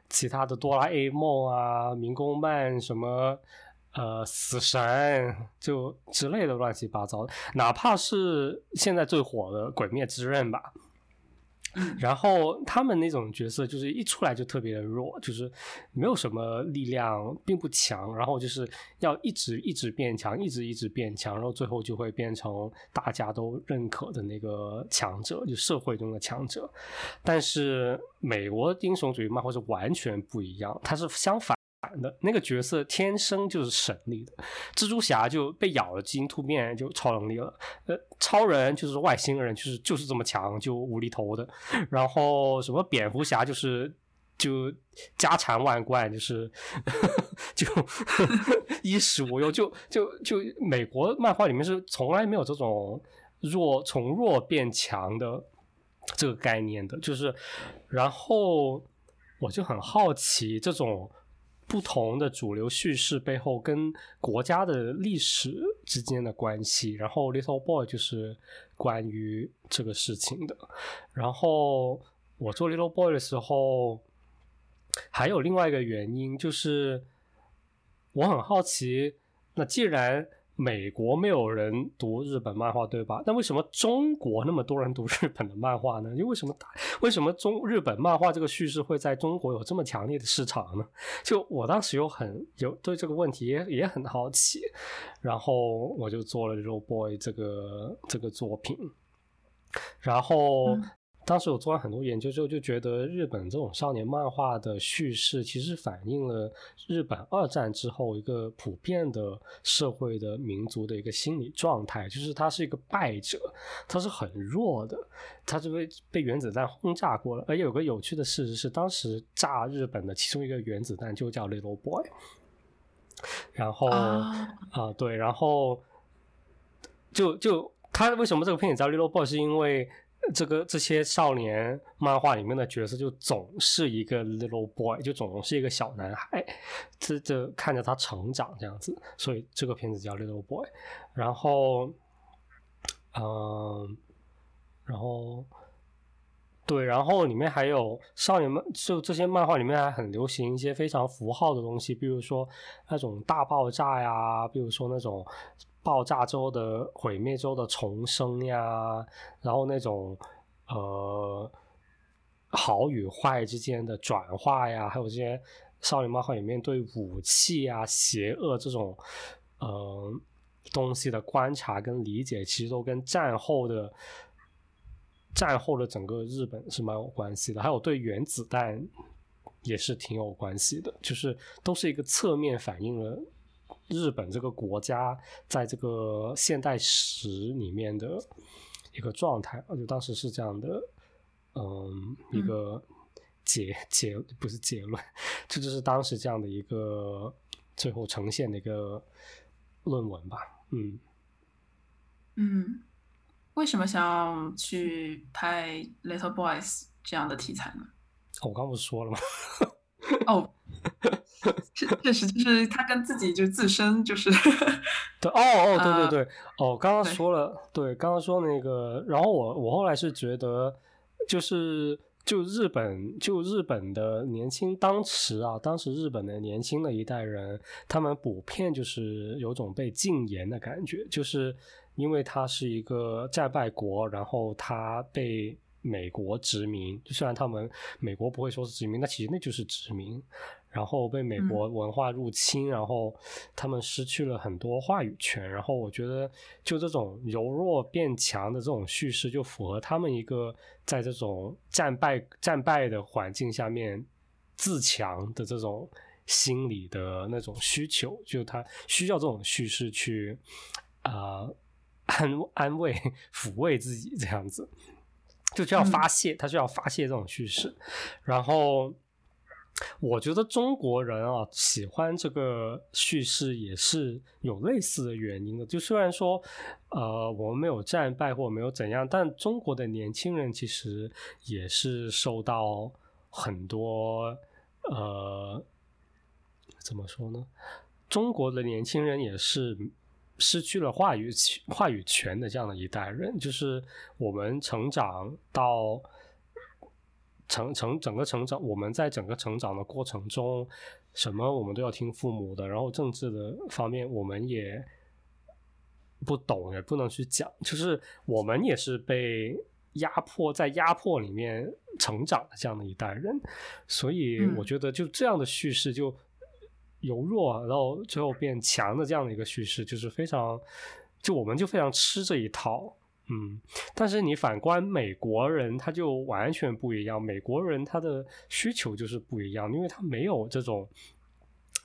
其他的哆啦 A 梦啊、民工漫什么，呃死神就之类的乱七八糟的，哪怕是现在最火的《鬼灭之刃》吧。然后他们那种角色就是一出来就特别的弱，就是没有什么力量，并不强，然后就是要一直一直变强，一直一直变强，然后最后就会变成大家都认可的那个强者，就社会中的强者。但是美国英雄主义漫画是完全不一样，它是相反。的那个角色天生就是神力的，蜘蛛侠就被咬了基因突变就超能力了，呃，超人就是外星人，就是就是这么强，就无厘头的。然后什么蝙蝠侠就是就家产万贯，就是 就衣食无忧，就就就美国漫画里面是从来没有这种弱从弱变强的这个概念的，就是然后我就很好奇这种。不同的主流叙事背后跟国家的历史之间的关系，然后《Little Boy》就是关于这个事情的。然后我做《Little Boy》的时候，还有另外一个原因，就是我很好奇，那既然。美国没有人读日本漫画，对吧？那为什么中国那么多人读日本的漫画呢？又为什么为什么中日本漫画这个叙事会在中国有这么强烈的市场呢？就我当时有很有对这个问题也也很好奇，然后我就做了《Robo Boy》这个这个作品，然后。当时我做完很多研究之后，就觉得日本这种少年漫画的叙事，其实反映了日本二战之后一个普遍的社会的民族的一个心理状态，就是他是一个败者，他是很弱的，他是被被原子弹轰炸过了。而有个有趣的事实是，当时炸日本的其中一个原子弹就叫 Little Boy。然后啊，对，然后就就他为什么这个片子叫 Little Boy，是因为。这个这些少年漫画里面的角色就总是一个 little boy，就总是一个小男孩，这这看着他成长这样子，所以这个片子叫 little boy。然后，嗯，然后，对，然后里面还有少年漫，就这些漫画里面还很流行一些非常符号的东西，比如说那种大爆炸呀，比如说那种。爆炸之后的毁灭之后的重生呀，然后那种呃好与坏之间的转化呀，还有这些少年漫画里面对武器啊、邪恶这种呃东西的观察跟理解，其实都跟战后的战后的整个日本是蛮有关系的。还有对原子弹也是挺有关系的，就是都是一个侧面反映了。日本这个国家在这个现代史里面的一个状态，我觉得当时是这样的，嗯，一个结结不是结论，这就是当时这样的一个最后呈现的一个论文吧，嗯嗯，为什么想要去拍《Little Boys》这样的题材呢？我刚不是说了吗？哦。确确实就是他跟自己就自身就是 对哦哦对对对哦刚刚说了对刚刚说那个然后我我后来是觉得就是就日本就日本的年轻当时啊当时日本的年轻的一代人他们普遍就是有种被禁言的感觉就是因为他是一个战败国然后他被美国殖民虽然他们美国不会说是殖民那其实那就是殖民。然后被美国文化入侵，然后他们失去了很多话语权。然后我觉得，就这种柔弱变强的这种叙事，就符合他们一个在这种战败战败的环境下面自强的这种心理的那种需求。就他需要这种叙事去啊安安慰抚慰自己这样子，就需要发泄，他需要发泄这种叙事，然后。我觉得中国人啊喜欢这个叙事也是有类似的原因的。就虽然说，呃，我们没有战败或没有怎样，但中国的年轻人其实也是受到很多呃，怎么说呢？中国的年轻人也是失去了话语话语权的这样的一代人。就是我们成长到。成成整个成长，我们在整个成长的过程中，什么我们都要听父母的，然后政治的方面我们也不懂，也不能去讲，就是我们也是被压迫在压迫里面成长的这样的一代人，所以我觉得就这样的叙事就由弱然后最后变强的这样的一个叙事，就是非常就我们就非常吃这一套。嗯，但是你反观美国人，他就完全不一样。美国人他的需求就是不一样，因为他没有这种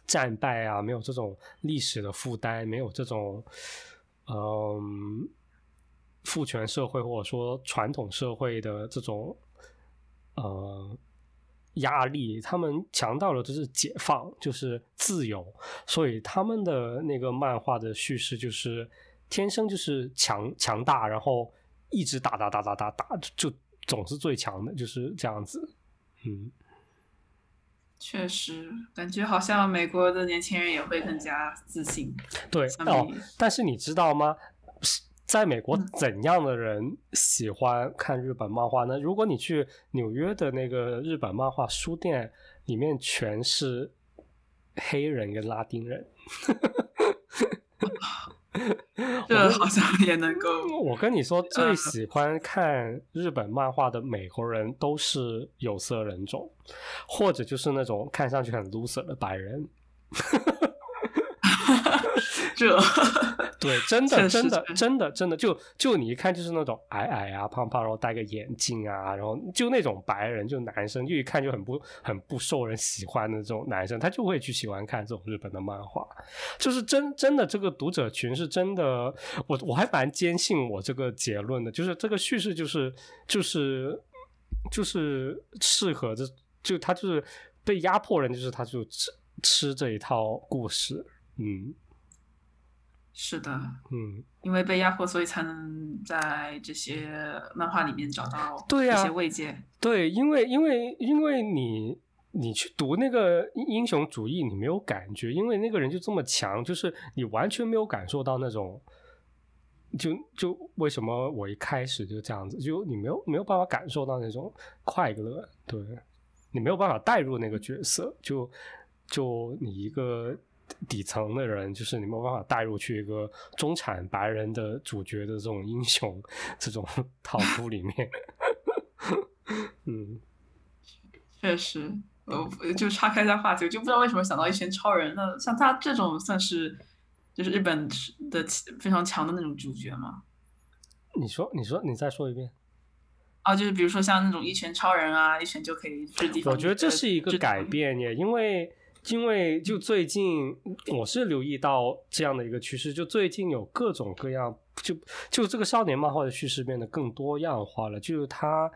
战败啊，没有这种历史的负担，没有这种嗯父权社会或者说传统社会的这种呃压力。他们强调的就是解放，就是自由，所以他们的那个漫画的叙事就是。天生就是强强大，然后一直打打打打打打，就总是最强的，就是这样子。嗯，确实，感觉好像美国的年轻人也会更加自信。对哦，但是你知道吗？在美国，怎样的人喜欢看日本漫画呢？如果你去纽约的那个日本漫画书店，里面全是黑人跟拉丁人。这好像也能够。我跟你说，最喜欢看日本漫画的美国人都是有色人种，或者就是那种看上去很 loser 的白人。这。对，真的，真的，真的，真的，就就你一看就是那种矮矮啊、胖胖，然后戴个眼镜啊，然后就那种白人，就男生，就一看就很不很不受人喜欢的这种男生，他就会去喜欢看这种日本的漫画。就是真真的，这个读者群是真的，我我还蛮坚信我这个结论的，就是这个叙事就是就是就是适合这，就他就是被压迫人，就是他就吃吃这一套故事，嗯。是的，嗯，因为被压迫，所以才能在这些漫画里面找到一些慰藉。对，因为因为因为你你去读那个英雄主义，你没有感觉，因为那个人就这么强，就是你完全没有感受到那种，就就为什么我一开始就这样子，就你没有没有办法感受到那种快乐，对你没有办法带入那个角色，就就你一个。底层的人就是你没有办法带入去一个中产白人的主角的这种英雄这种套路里面，嗯，确实，呃，就岔开一下话题，我就不知道为什么想到一拳超人。那像他这种算是就是日本的非常强的那种主角吗？你说，你说，你再说一遍。啊，就是比如说像那种一拳超人啊，一拳就可以制敌。我觉得这是一个改变耶，因为。因为就最近，我是留意到这样的一个趋势，就最近有各种各样，就就这个少年漫画的叙事变得更多样化了。就是他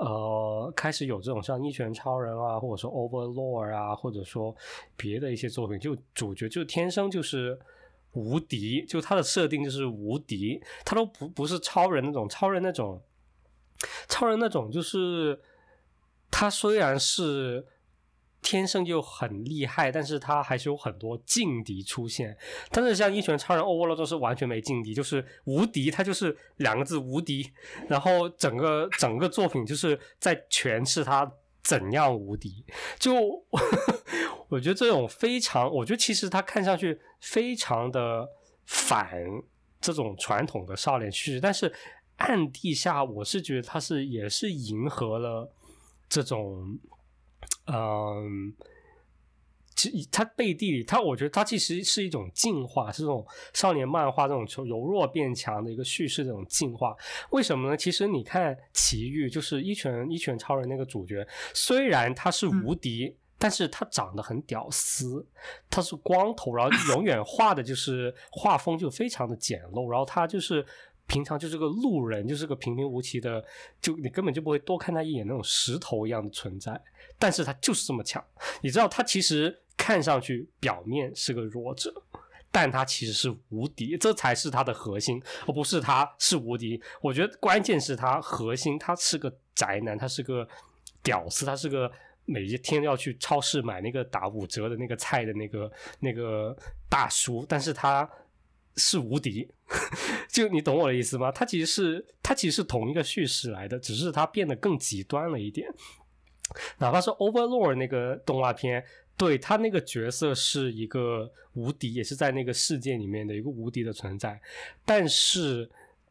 呃开始有这种像一拳超人啊，或者说 Overlord 啊，或者说别的一些作品，就主角就天生就是无敌，就他的设定就是无敌，他都不不是超人那种，超人那种，超人那种就是他虽然是。天生就很厉害，但是他还是有很多劲敌出现。但是像一拳超人欧沃罗都是完全没劲敌，就是无敌，他就是两个字无敌。然后整个整个作品就是在诠释他怎样无敌。就 我觉得这种非常，我觉得其实他看上去非常的反这种传统的少年叙事，但是暗地下我是觉得他是也是迎合了这种。嗯，其它背地里，他我觉得他其实是一种进化，是这种少年漫画这种从由弱变强的一个叙事，这种进化。为什么呢？其实你看奇遇，就是一拳一拳超人那个主角，虽然他是无敌，但是他长得很屌丝，他是光头，然后永远画的就是画风就非常的简陋，然后他就是。平常就是个路人，就是个平平无奇的，就你根本就不会多看他一眼那种石头一样的存在。但是他就是这么强，你知道他其实看上去表面是个弱者，但他其实是无敌，这才是他的核心，而不是他是无敌。我觉得关键是他核心，他是个宅男，他是个屌丝，他是个每一天要去超市买那个打五折的那个菜的那个那个大叔，但是他。是无敌，就你懂我的意思吗？他其实是他其实是同一个叙事来的，只是他变得更极端了一点。哪怕是 Overlord 那个动画片，对他那个角色是一个无敌，也是在那个世界里面的一个无敌的存在，但是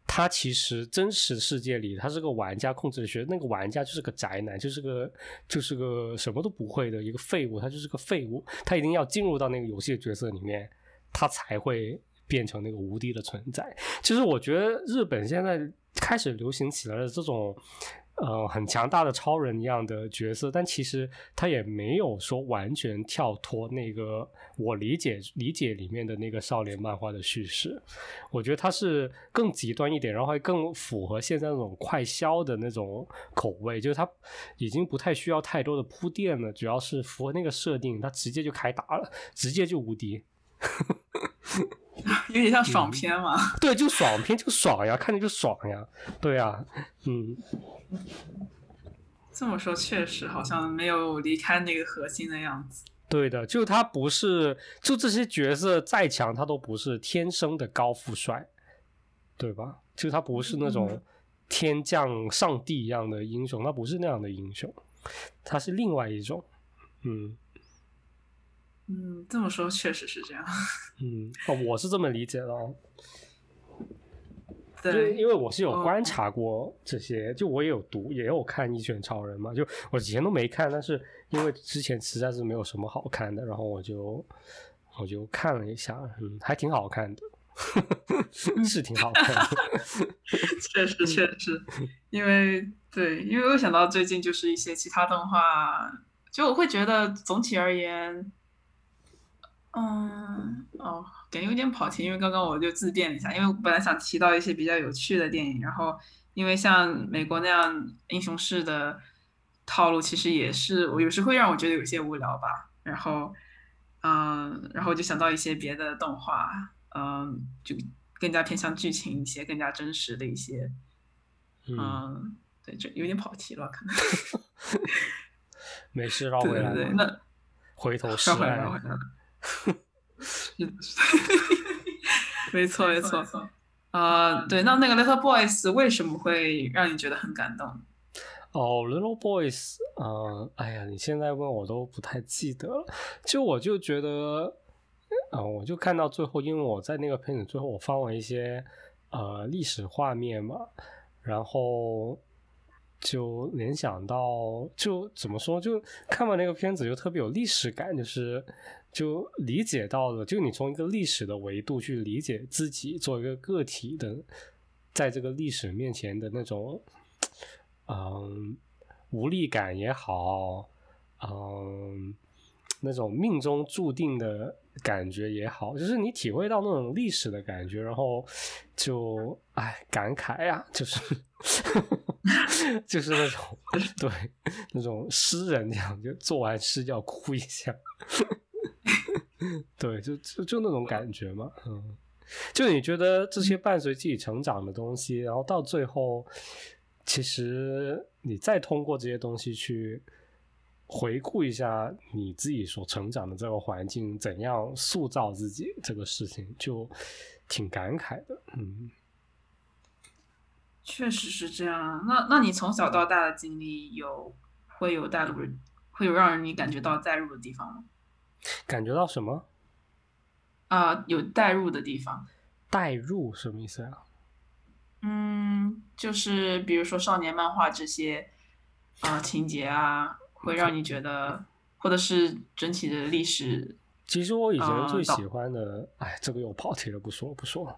他其实真实世界里他是个玩家控制的学，那个玩家就是个宅男，就是个就是个什么都不会的一个废物，他就是个废物，他一定要进入到那个游戏的角色里面，他才会变成那个无敌的存在。其实我觉得日本现在开始流行起来的这种。呃，很强大的超人一样的角色，但其实他也没有说完全跳脱那个我理解理解里面的那个少年漫画的叙事。我觉得他是更极端一点，然后会更符合现在那种快消的那种口味，就是他已经不太需要太多的铺垫了，主要是符合那个设定，他直接就开打了，直接就无敌。有点像爽片嘛？对，就爽片，就爽呀，看着就爽呀。对呀，嗯。这么说确实好像没有离开那个核心的样子。对的，就他不是，就这些角色再强，他都不是天生的高富帅，对吧？就他不是那种天降上帝一样的英雄，他不是那样的英雄，他是另外一种。嗯嗯，这么说确实是这样。嗯，哦我是这么理解的哦。对，因为我是有观察过这些，就我也有读，也有看《一拳超人》嘛。就我以前都没看，但是因为之前实在是没有什么好看的，然后我就我就看了一下，嗯，还挺好看的，是挺好看的。确实，确实，因为对，因为我想到最近就是一些其他动画，就我会觉得总体而言。嗯，哦，感觉有点跑题，因为刚刚我就自辩了一下，因为我本来想提到一些比较有趣的电影，然后因为像美国那样英雄式的套路，其实也是我有时会让我觉得有些无聊吧。然后，嗯，然后就想到一些别的动画，嗯，就更加偏向剧情一些，更加真实的一些，嗯，对，就有点跑题了，可能。没事，绕 回来。对，那回头是岸。没错没错，啊，对，那那个 Little Boys 为什么会让你觉得很感动？哦，Little Boys，嗯，哎呀，你现在问我都不太记得了。就我就觉得，啊，我就看到最后，因为我在那个片子最后，我放了一些呃历史画面嘛，然后。就联想到，就怎么说，就看完那个片子就特别有历史感，就是就理解到了，就你从一个历史的维度去理解自己作为一个个体的，在这个历史面前的那种，嗯，无力感也好，嗯，那种命中注定的感觉也好，就是你体会到那种历史的感觉，然后就哎感慨呀，就是。就是那种 对那种诗人那样，就做完诗就要哭一下，对，就就就那种感觉嘛，嗯，就你觉得这些伴随自己成长的东西，然后到最后，其实你再通过这些东西去回顾一下你自己所成长的这个环境，怎样塑造自己这个事情，就挺感慨的，嗯。确实是这样。那那你从小到大的经历有会有带入，会有让人你感觉到代入的地方吗？感觉到什么？啊，有代入的地方。代入什么意思啊？嗯，就是比如说少年漫画这些啊情节啊，会让你觉得，或者是整体的历史。其实我以前最喜欢的，哎，这个又跑题了，不说不说了。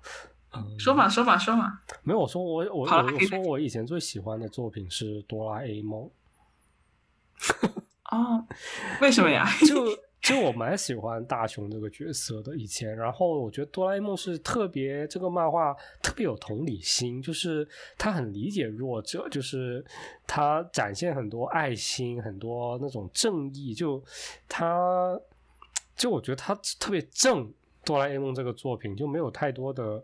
嗯说吧说吧说吧，没有我说我我我说我以前最喜欢的作品是哆啦 A 梦。哦，为什么呀？就实我蛮喜欢大雄这个角色的以前，然后我觉得哆啦 A 梦是特别这个漫画特别有同理心，就是他很理解弱者，就是他展现很多爱心，很多那种正义，就他就我觉得他特别正。哆啦 A 梦这个作品就没有太多的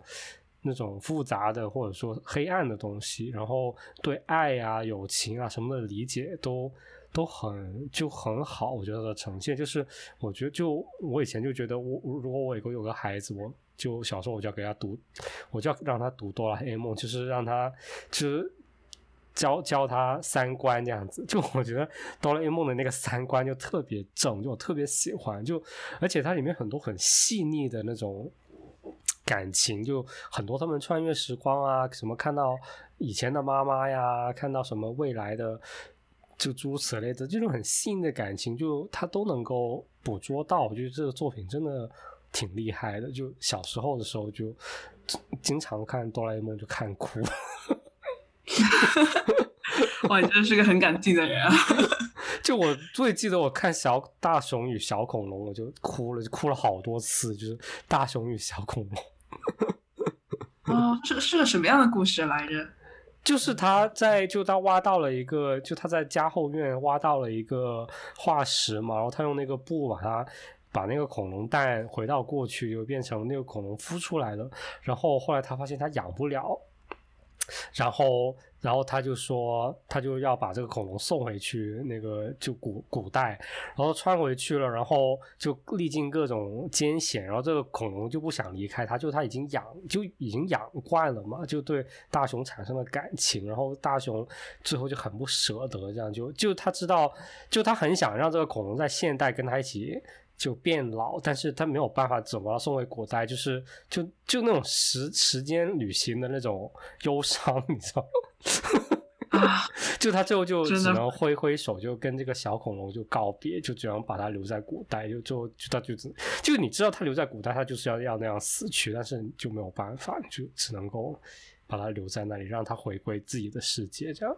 那种复杂的或者说黑暗的东西，然后对爱啊、友情啊什么的理解都都很就很好。我觉得的呈现就是，我觉得就我以前就觉得，我如果我有个有个孩子，我就小时候我就要给他读，我就要让他读哆啦 A 梦，就是让他就是教教他三观这样子。就我觉得哆啦 A 梦的那个三观就特别正，就我特别喜欢。就而且它里面很多很细腻的那种感情，就很多他们穿越时光啊，什么看到以前的妈妈呀，看到什么未来的。就诸如此类的这种很细腻的感情，就他都能够捕捉到。我觉得这个作品真的挺厉害的。就小时候的时候，就经常看哆啦 A 梦，就看哭。哇，你真是个很感性的人啊！就我最记得我看小大熊与小恐龙，我就哭了，就哭了好多次。就是大熊与小恐龙。哦，这个是个什么样的故事来着？就是他在，就他挖到了一个，就他在家后院挖到了一个化石嘛，然后他用那个布把它把那个恐龙蛋回到过去，就变成那个恐龙孵出来了。然后后来他发现他养不了，然后。然后他就说，他就要把这个恐龙送回去，那个就古古代，然后穿回去了，然后就历经各种艰险，然后这个恐龙就不想离开他，就他已经养就已经养惯了嘛，就对大雄产生了感情，然后大雄最后就很不舍得，这样就就他知道，就他很想让这个恐龙在现代跟他一起。就变老，但是他没有办法怎么送回古代，就是就就那种时时间旅行的那种忧伤，你知道吗？就他最后就只能挥挥手，就跟这个小恐龙就告别，就只能把它留在古代，就就就他就只就你知道他留在古代，他就是要要那样死去，但是就没有办法，就只能够把它留在那里，让他回归自己的世界，这样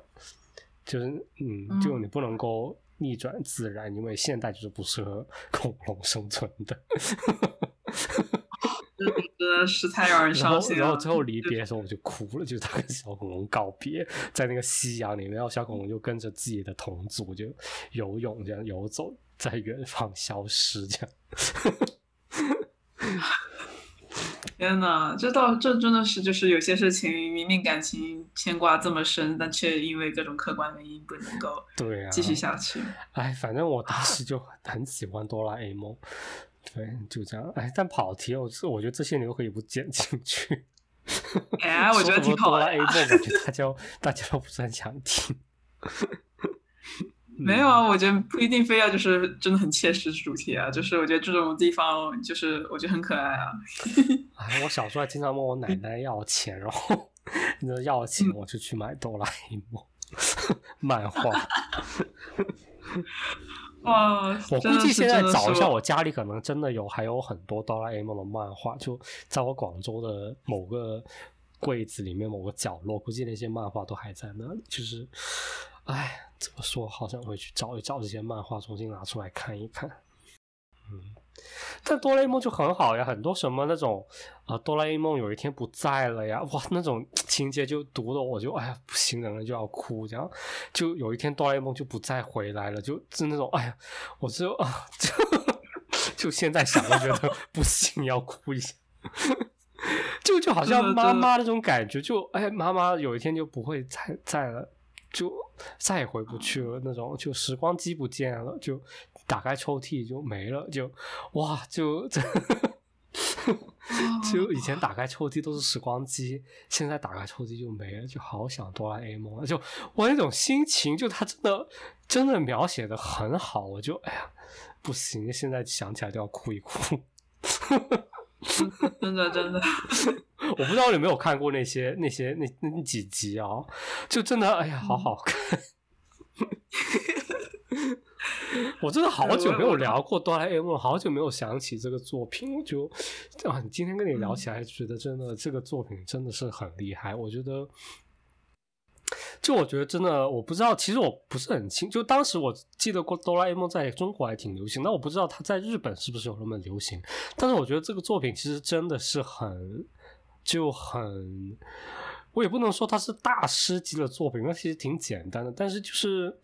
就是嗯，就你不能够。逆转自然，因为现代就是不适合恐龙生存的。真的是太让人伤心了。然后最后离别的时候，我就哭了，就是他跟小恐龙告别，在那个夕阳里面，然后小恐龙就跟着自己的同族就游泳，这样游走在远方消失，这样。天呐，这倒这真的是就是有些事情明明感情牵挂这么深，但却因为各种客观原因不能够对啊继续下去。哎，反正我当时就很喜欢哆啦 A 梦，对，就这样。哎，但跑题，我我觉得这些你都可以不剪进去。哎，我觉得 挺好。哆啦 A 梦，我觉得大家 大家都不是很想听。没有啊，我觉得不一定非要就是真的很切实主题啊，就是我觉得这种地方就是我觉得很可爱啊。哎，我小时候还经常问我奶奶要钱，然后那要钱我就去买哆啦 A 梦漫画。哇，我估计现在找一下，我家里可能真的有还有很多哆啦 A 梦的漫画，就在我广州的某个柜子里面某个角落，估计那些漫画都还在那里。就是，哎。怎么说？好想回去找一找这些漫画，重新拿出来看一看。嗯，但哆啦 A 梦就很好呀，很多什么那种啊，哆啦 A 梦有一天不在了呀，哇，那种情节就读的我就哎呀不行，了就要哭，这样就有一天哆啦 A 梦就不再回来了，就是那种哎呀，我就啊，就就现在想都觉得不行，要哭一下，就就好像妈妈那种感觉，就哎，妈妈有一天就不会再在了。就再也回不去了，那种就时光机不见了，就打开抽屉就没了，就哇，就就以前打开抽屉都是时光机，现在打开抽屉就没了，就好想哆啦 A 梦，就我那种心情，就他真的真的描写的很好，我就哎呀不行，现在想起来都要哭一哭。真 的真的，我不知道你有没有看过那些那些那那几集啊，就真的哎呀，好好看。我真的好久没有聊过哆啦 A 梦，好久没有想起这个作品，我就啊，今天跟你聊起来，觉得真的这个作品真的是很厉害，我觉得。就我觉得真的，我不知道，其实我不是很清。就当时我记得过哆啦 A 梦在中国还挺流行，但我不知道它在日本是不是有那么流行。但是我觉得这个作品其实真的是很，就很，我也不能说它是大师级的作品，那其实挺简单的。但是就是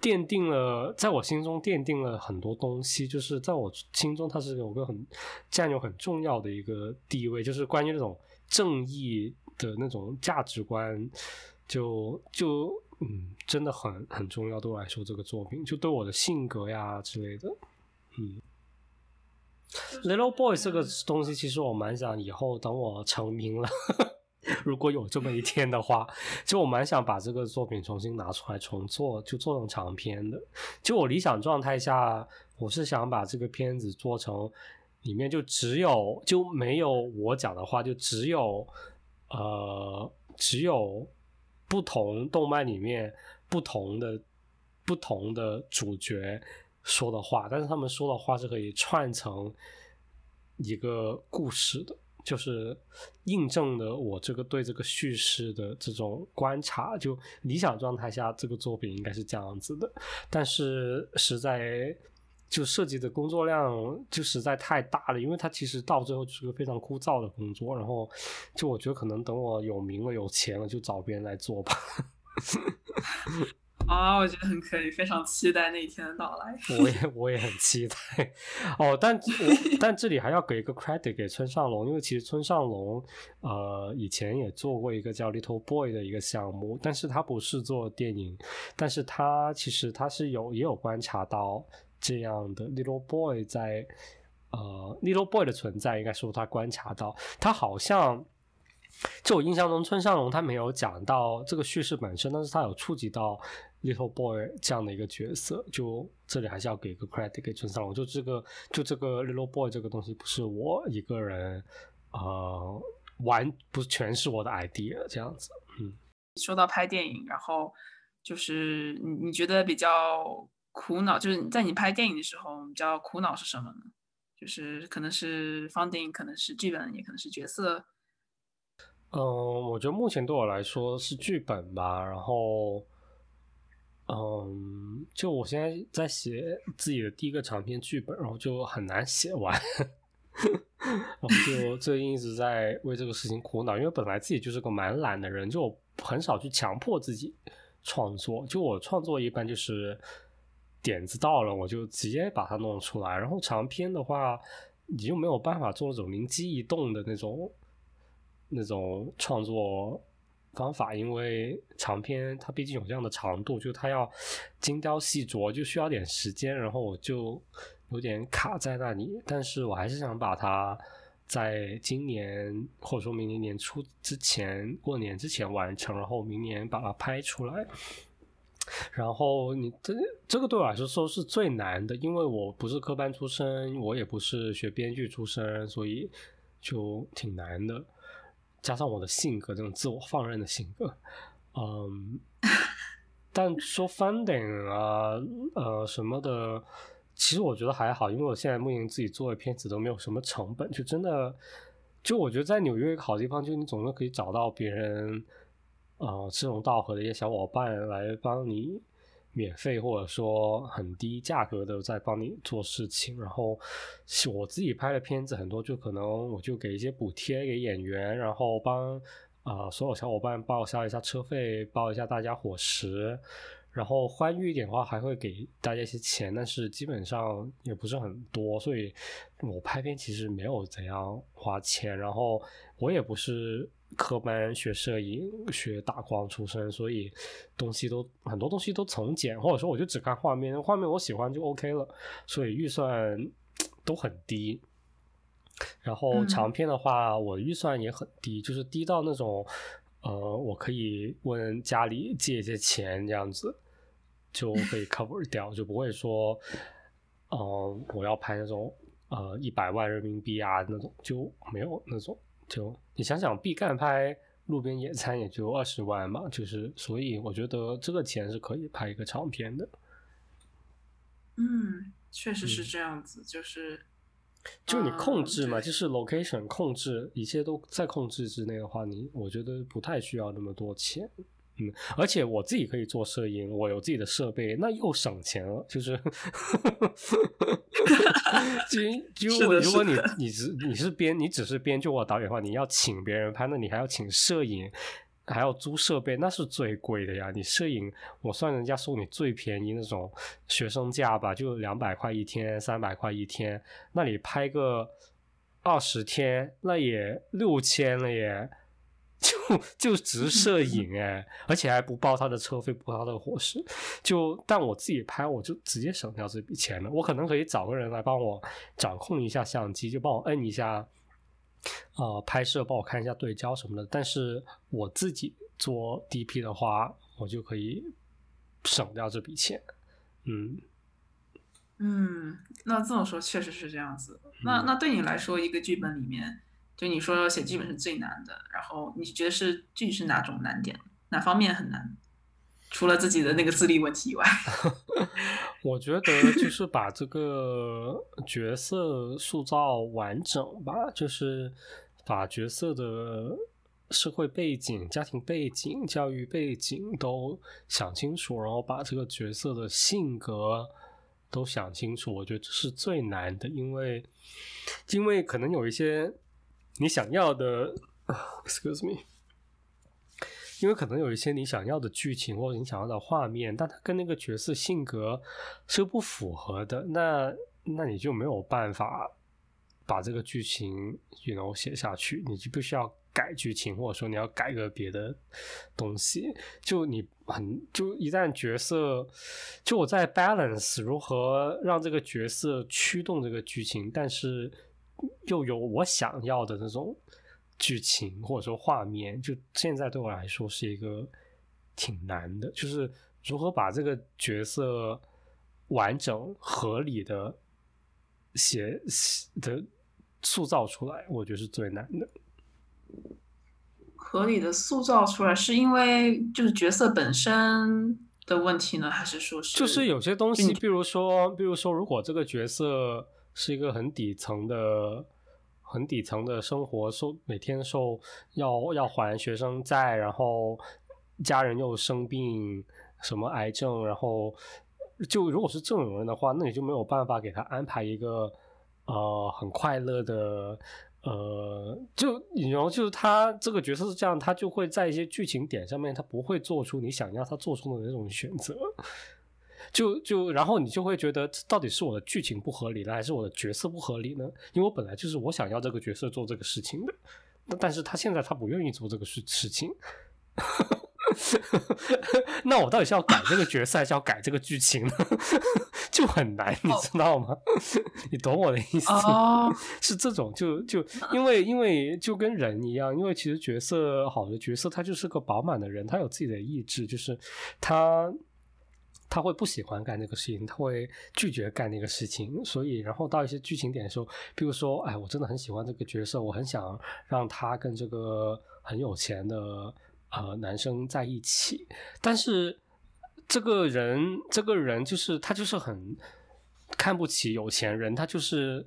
奠定了，在我心中奠定了很多东西，就是在我心中它是有个很占有很重要的一个地位，就是关于那种正义的那种价值观。就就嗯，真的很很重要，对我来说，这个作品就对我的性格呀之类的，嗯。Little Boy 这个东西，其实我蛮想以后等我成名了，如果有这么一天的话，就我蛮想把这个作品重新拿出来重做，就做成长篇的。就我理想状态下，我是想把这个片子做成里面就只有就没有我讲的话，就只有呃只有不同动漫里面不同的不同的主角说的话，但是他们说的话是可以串成一个故事的。就是印证了我这个对这个叙事的这种观察，就理想状态下这个作品应该是这样子的，但是实在就涉及的工作量就实在太大了，因为它其实到最后就是个非常枯燥的工作，然后就我觉得可能等我有名了有钱了就找别人来做吧。啊，我觉得很可以，非常期待那一天的到来。我也我也很期待哦，但我但这里还要给一个 credit 给村上龙，因为其实村上龙呃以前也做过一个叫 Little Boy 的一个项目，但是他不是做电影，但是他其实他是有也有观察到这样的 Little Boy 在呃 Little Boy 的存在，应该说他观察到他好像。就我印象中，村上龙他没有讲到这个叙事本身，但是他有触及到 Little Boy 这样的一个角色。就这里还是要给个 credit 给村上龙，就这个就这个 Little Boy 这个东西不是我一个人，呃，完不全是我的 idea 这样子。嗯，说到拍电影，然后就是你你觉得比较苦恼，就是在你拍电影的时候比较苦恼是什么呢？就是可能是 funding，可能是剧本，也可能是角色。嗯，我觉得目前对我来说是剧本吧。然后，嗯，就我现在在写自己的第一个长篇剧本，然后就很难写完。然后就最近一直在为这个事情苦恼，因为本来自己就是个蛮懒的人，就很少去强迫自己创作。就我创作一般就是点子到了，我就直接把它弄出来。然后长篇的话，你就没有办法做那种灵机一动的那种。那种创作方法，因为长篇它毕竟有这样的长度，就它要精雕细琢，就需要点时间，然后我就有点卡在那里。但是我还是想把它在今年或者说明年年初之前过年之前完成，然后明年把它拍出来。然后你这这个对我来说说是最难的，因为我不是科班出身，我也不是学编剧出身，所以就挺难的。加上我的性格，这种自我放任的性格，嗯，但说 funding 啊，呃什么的，其实我觉得还好，因为我现在目前自己做的片子都没有什么成本，就真的，就我觉得在纽约一个好地方，就你总是可以找到别人，呃志同道合的一些小伙伴来帮你。免费或者说很低价格的在帮你做事情，然后我自己拍的片子很多，就可能我就给一些补贴给演员，然后帮啊所有小伙伴报销一下车费，报一下大家伙食，然后欢愉一点的话还会给大家一些钱，但是基本上也不是很多，所以我拍片其实没有怎样花钱，然后我也不是。科班学摄影、学打光出身，所以东西都很多东西都从简，或者说我就只看画面，画面我喜欢就 OK 了，所以预算都很低。然后长片的话，我预算也很低，就是低到那种呃，我可以问家里借一些钱这样子就可以 cover 掉，就不会说嗯，我要拍那种呃一百万人民币啊那种就没有那种。就你想想，毕赣拍路边野餐也就二十万嘛，就是所以我觉得这个钱是可以拍一个长片的。嗯，确实是这样子，就是就你控制嘛，就是 location 控制，一切都在控制之内的话，你我觉得不太需要那么多钱。嗯，而且我自己可以做摄影，我有自己的设备，那又省钱了。就是，就就如果你你只你是编，你只是编剧或导演的话，你要请别人拍，那你还要请摄影，还要租设备，那是最贵的呀。你摄影，我算人家收你最便宜那种学生价吧，就两百块一天，三百块一天。那你拍个二十天，那也六千了耶。就就只是摄 影哎，而且还不包他的车费，不包他的伙食。就但我自己拍，我就直接省掉这笔钱了。我可能可以找个人来帮我掌控一下相机，就帮我摁一下呃拍摄帮我看一下对焦什么的。但是我自己做 DP 的话，我就可以省掉这笔钱。嗯嗯，那这么说确实是这样子。那那对你来说，一个剧本里面，就你说写剧本是最难的，然后你觉得是具体是哪种难点，哪方面很难？除了自己的那个自立问题以外，我觉得就是把这个角色塑造完整吧，就是把角色的社会背景、家庭背景、教育背景都想清楚，然后把这个角色的性格都想清楚。我觉得这是最难的，因为因为可能有一些你想要的，excuse me。因为可能有一些你想要的剧情或者你想要的画面，但它跟那个角色性格是不符合的，那那你就没有办法把这个剧情，you know 写下去，你就必须要改剧情，或者说你要改个别的东西。就你很就一旦角色，就我在 balance 如何让这个角色驱动这个剧情，但是又有我想要的那种。剧情或者说画面，就现在对我来说是一个挺难的，就是如何把这个角色完整合理的写的塑造出来，我觉得是最难的。合理的塑造出来，是因为就是角色本身的问题呢，还是说是就是有些东西，比如说，比如说，如果这个角色是一个很底层的。很底层的生活，受每天受要要还学生债，然后家人又生病，什么癌症，然后就如果是这种人的话，那你就没有办法给他安排一个呃很快乐的呃，就然后就是他这个角色是这样，他就会在一些剧情点上面，他不会做出你想要他做出的那种选择。就就然后你就会觉得，到底是我的剧情不合理呢，还是我的角色不合理呢？因为我本来就是我想要这个角色做这个事情的，那但是他现在他不愿意做这个事事情，那我到底是要改这个角色，还是要改这个剧情呢？就很难，你知道吗？你懂我的意思？是这种，就就因为因为就跟人一样，因为其实角色好的角色，他就是个饱满的人，他有自己的意志，就是他。他会不喜欢干那个事情，他会拒绝干那个事情，所以然后到一些剧情点的时候，比如说，哎，我真的很喜欢这个角色，我很想让他跟这个很有钱的呃男生在一起，但是这个人这个人就是他就是很看不起有钱人，他就是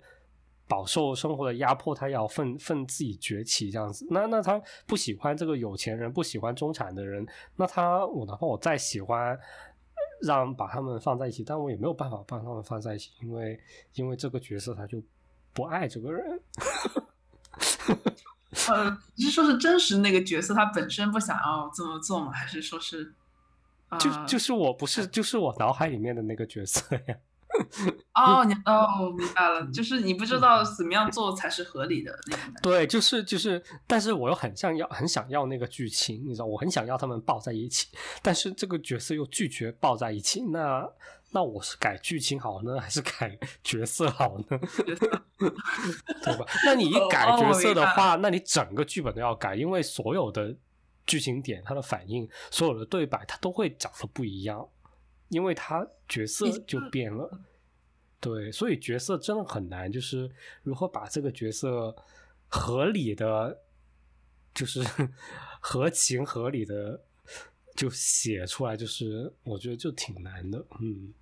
饱受生活的压迫，他要奋奋自己崛起这样子。那那他不喜欢这个有钱人，不喜欢中产的人，那他我哪怕我再喜欢。让把他们放在一起，但我也没有办法把他们放在一起，因为因为这个角色他就不爱这个人。呃，你是说是真实那个角色他本身不想要这么做吗？还是说是就就是我不是就是我脑海里面的那个角色呀？哦，你哦，明白了，就是你不知道怎么样做才是合理的那种。对，就是就是，但是我又很想要，很想要那个剧情，你知道，我很想要他们抱在一起，但是这个角色又拒绝抱在一起，那那我是改剧情好呢，还是改角色好呢？对吧？那你一改角色的话，那你整个剧本都要改，因为所有的剧情点、它的反应、所有的对白，它都会讲的不一样，因为他角色就变了。对，所以角色真的很难，就是如何把这个角色合理的，就是 合情合理的就写出来，就是我觉得就挺难的，嗯。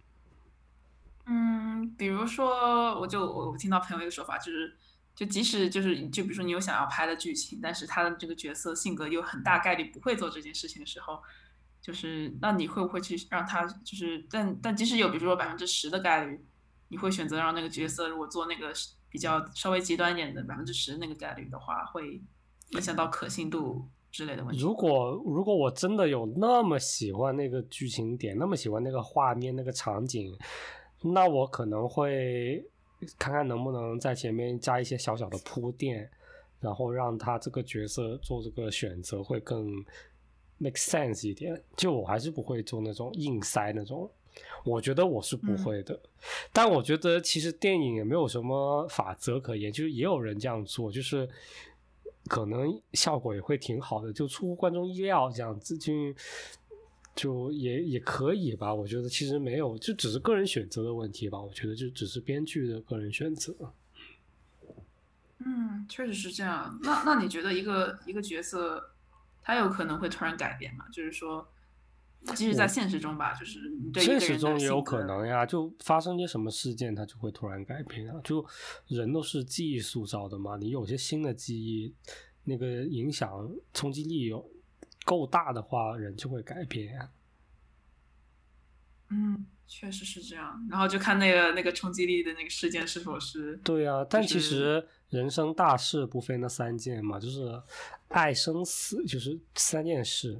嗯，比如说，我就我听到朋友一个说法，就是就即使就是就比如说你有想要拍的剧情，但是他的这个角色性格又很大概率不会做这件事情的时候，就是那你会不会去让他就是但但即使有比如说百分之十的概率。你会选择让那个角色如果做那个比较稍微极端一点的百分之十那个概率的话，会影响到可信度之类的问题。如果如果我真的有那么喜欢那个剧情点，那么喜欢那个画面、那个场景，那我可能会看看能不能在前面加一些小小的铺垫，然后让他这个角色做这个选择会更 make sense 一点。就我还是不会做那种硬塞那种。我觉得我是不会的，但我觉得其实电影也没有什么法则可言，就是也有人这样做，就是可能效果也会挺好的，就出乎观众意料这样子，就就也也可以吧。我觉得其实没有，就只是个人选择的问题吧。我觉得就只是编剧的个人选择。嗯，确实是这样。那那你觉得一个一个角色，他有可能会突然改变嘛？就是说。即使在现实中吧，就是现实中也有可能呀，就发生些什么事件，它就会突然改变啊。就人都是记忆塑造的嘛，你有些新的记忆，那个影响冲击力有够大的话，人就会改变呀。嗯，确实是这样。然后就看那个那个冲击力的那个事件是否是。对啊，但其实人生大事不非那三件嘛，就是爱、生、死，就是三件事。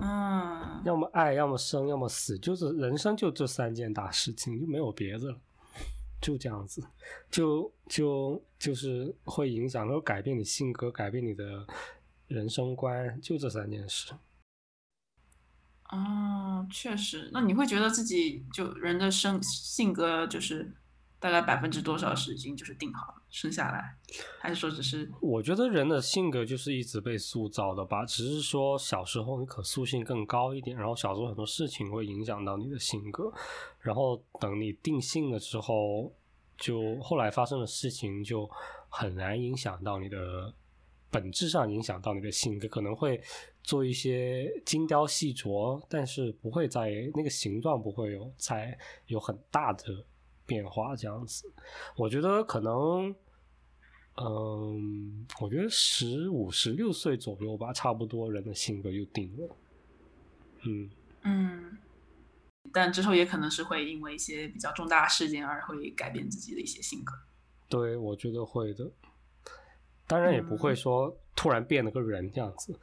嗯，要么爱，要么生，要么死，就是人生就这三件大事情，就没有别的了，就这样子，就就就是会影响，会改变你性格，改变你的人生观，就这三件事。哦，确实，那你会觉得自己就人的生性格就是。大概百分之多少是已经就是定好了生下来，还是说只是？我觉得人的性格就是一直被塑造的吧，只是说小时候你可塑性更高一点，然后小时候很多事情会影响到你的性格，然后等你定性了之后，就后来发生的事情就很难影响到你的本质上影响到你的性格，可能会做一些精雕细琢，但是不会在那个形状不会有在有很大的。变化这样子，我觉得可能，嗯，我觉得十五、十六岁左右吧，差不多人的性格就定了。嗯嗯，但之后也可能是会因为一些比较重大事件而会改变自己的一些性格。对，我觉得会的。当然也不会说突然变了个人这样子。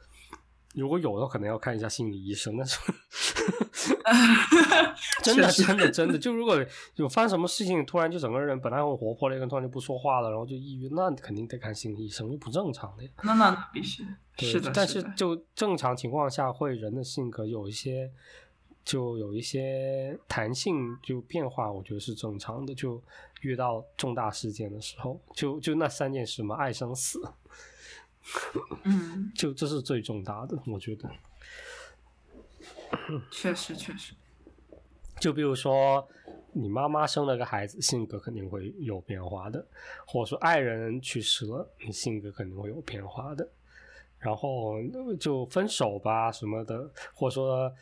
如果有的，可能要看一下心理医生。但是，真的，真的，真的，就如果有发生什么事情，突然就整个人本来很活泼的一个人，突然就不说话了，然后就抑郁，那肯定得看心理医生，就不正常的呀。那那必须是的。但是就正常情况下，会人的性格有一些，就有一些弹性就变化，我觉得是正常的。就遇到重大事件的时候，就就那三件事嘛，爱生死。嗯，就这是最重大的，我觉得。确实，确实。就比如说，你妈妈生了个孩子，性格肯定会有变化的；或者说，爱人去世了，你性格肯定会有变化的。然后就分手吧什么的，或者说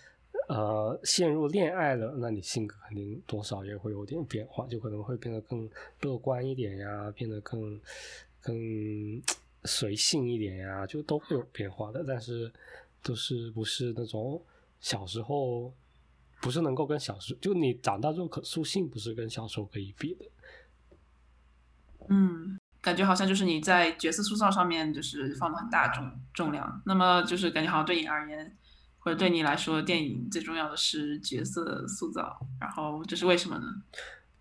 呃陷入恋爱了，那你性格肯定多少也会有点变化，就可能会变得更乐观一点呀，变得更更。随性一点呀，就都会有变化的，但是都是不是那种小时候不是能够跟小时就你长大之后可塑性不是跟小时候可以比的。嗯，感觉好像就是你在角色塑造上面就是放了很大重重量，那么就是感觉好像对你而言或者对你来说，电影最重要的是角色塑造，然后这是为什么呢？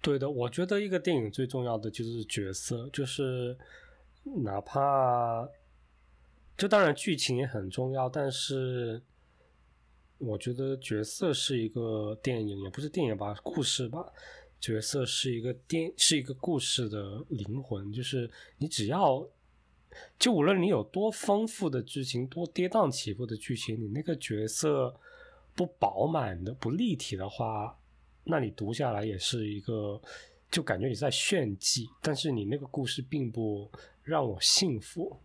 对的，我觉得一个电影最重要的就是角色，就是。哪怕，就当然剧情也很重要，但是我觉得角色是一个电影，也不是电影吧，故事吧。角色是一个电，是一个故事的灵魂。就是你只要，就无论你有多丰富的剧情，多跌宕起伏的剧情，你那个角色不饱满的、不立体的话，那你读下来也是一个，就感觉你在炫技，但是你那个故事并不。让我幸福，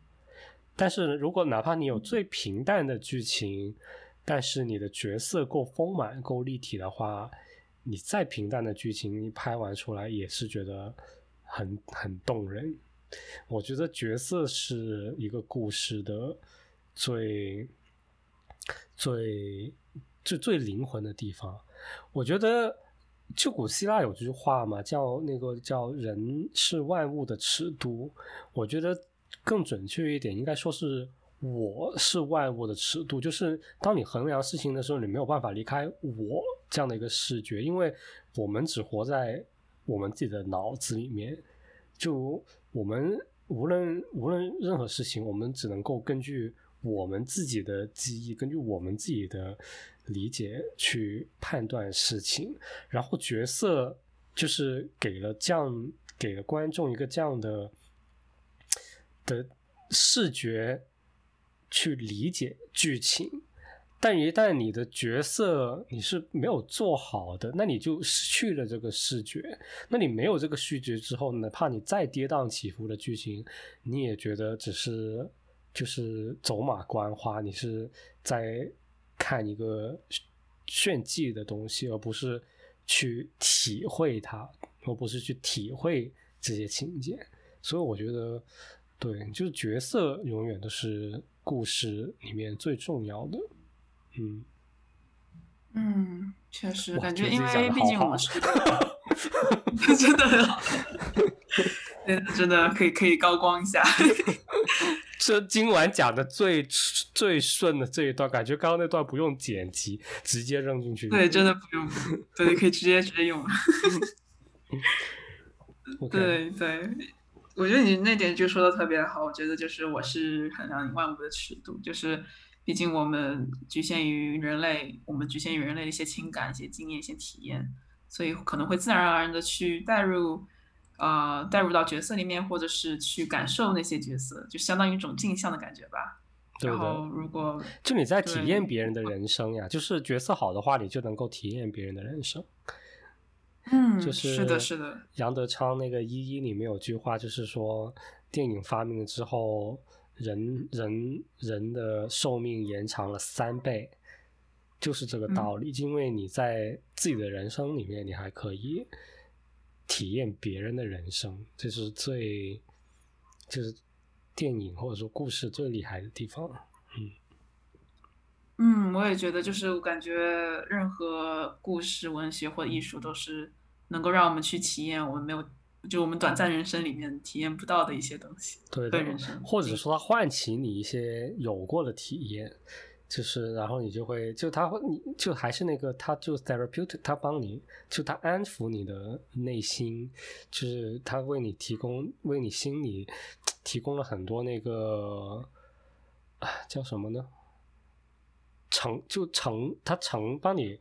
但是如果哪怕你有最平淡的剧情，但是你的角色够丰满、够立体的话，你再平淡的剧情，你拍完出来也是觉得很很动人。我觉得角色是一个故事的最最最最灵魂的地方。我觉得。就古希腊有句话嘛，叫那个叫“人是万物的尺度”。我觉得更准确一点，应该说是“我是万物的尺度”。就是当你衡量事情的时候，你没有办法离开我这样的一个视觉，因为我们只活在我们自己的脑子里面。就我们无论无论任何事情，我们只能够根据我们自己的记忆，根据我们自己的理解去判断事情，然后角色就是给了这样给了观众一个这样的的视觉去理解剧情。但一旦你的角色你是没有做好的，那你就失去了这个视觉。那你没有这个视觉之后，哪怕你再跌宕起伏的剧情，你也觉得只是就是走马观花，你是在看一个炫技的东西，而不是去体会它，而不是去体会这些情节。所以我觉得，对，就是角色永远都是故事里面最重要的。嗯，嗯，确实感觉因为毕竟我们是，真的很好，真的真的可以可以高光一下。这今晚讲的最最顺的这一段，感觉刚刚那段不用剪辑，直接扔进去。对，真的不用，对，可以直接直接用。对对，我觉得你那点就说的特别好。我觉得就是我是衡量万物的尺度，就是。毕竟我们局限于人类，我们局限于人类的一些情感、一些经验、一些体验，所以可能会自然而然的去带入，呃，带入到角色里面，或者是去感受那些角色，就相当于一种镜像的感觉吧。然后，如果就你在体验别人的人生呀，就是角色好的话，你就能够体验别人的人生。嗯，就是是的，是的。杨德昌那个《一一》里面有句话，就是说电影发明了之后。人人人的寿命延长了三倍，就是这个道理。因为你在自己的人生里面，你还可以体验别人的人生，这是最就是电影或者说故事最厉害的地方。嗯嗯，我也觉得，就是我感觉任何故事、文学或艺术都是能够让我们去体验我们没有。就我们短暂人生里面体验不到的一些东西，对的，人生，或者说它唤起你一些有过的体验，就是然后你就会就他会你就还是那个他就 therapeutic，他帮你就他安抚你的内心，就是他为你提供为你心里提供了很多那个啊叫什么呢？成就成他成帮你。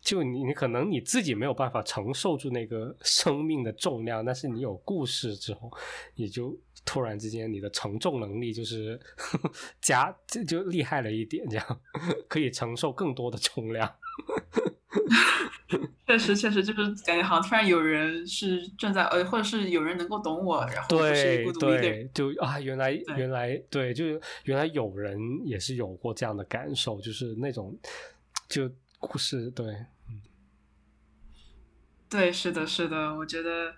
就你，你可能你自己没有办法承受住那个生命的重量，但是你有故事之后，你就突然之间你的承重能力就是 加就就厉害了一点，这样可以承受更多的重量。确实，确实就是感觉好像突然有人是正在呃，或者是有人能够懂我，然后对对，就啊，原来原来对，就是原来有人也是有过这样的感受，就是那种就。故事对，嗯，对，是的，是的，我觉得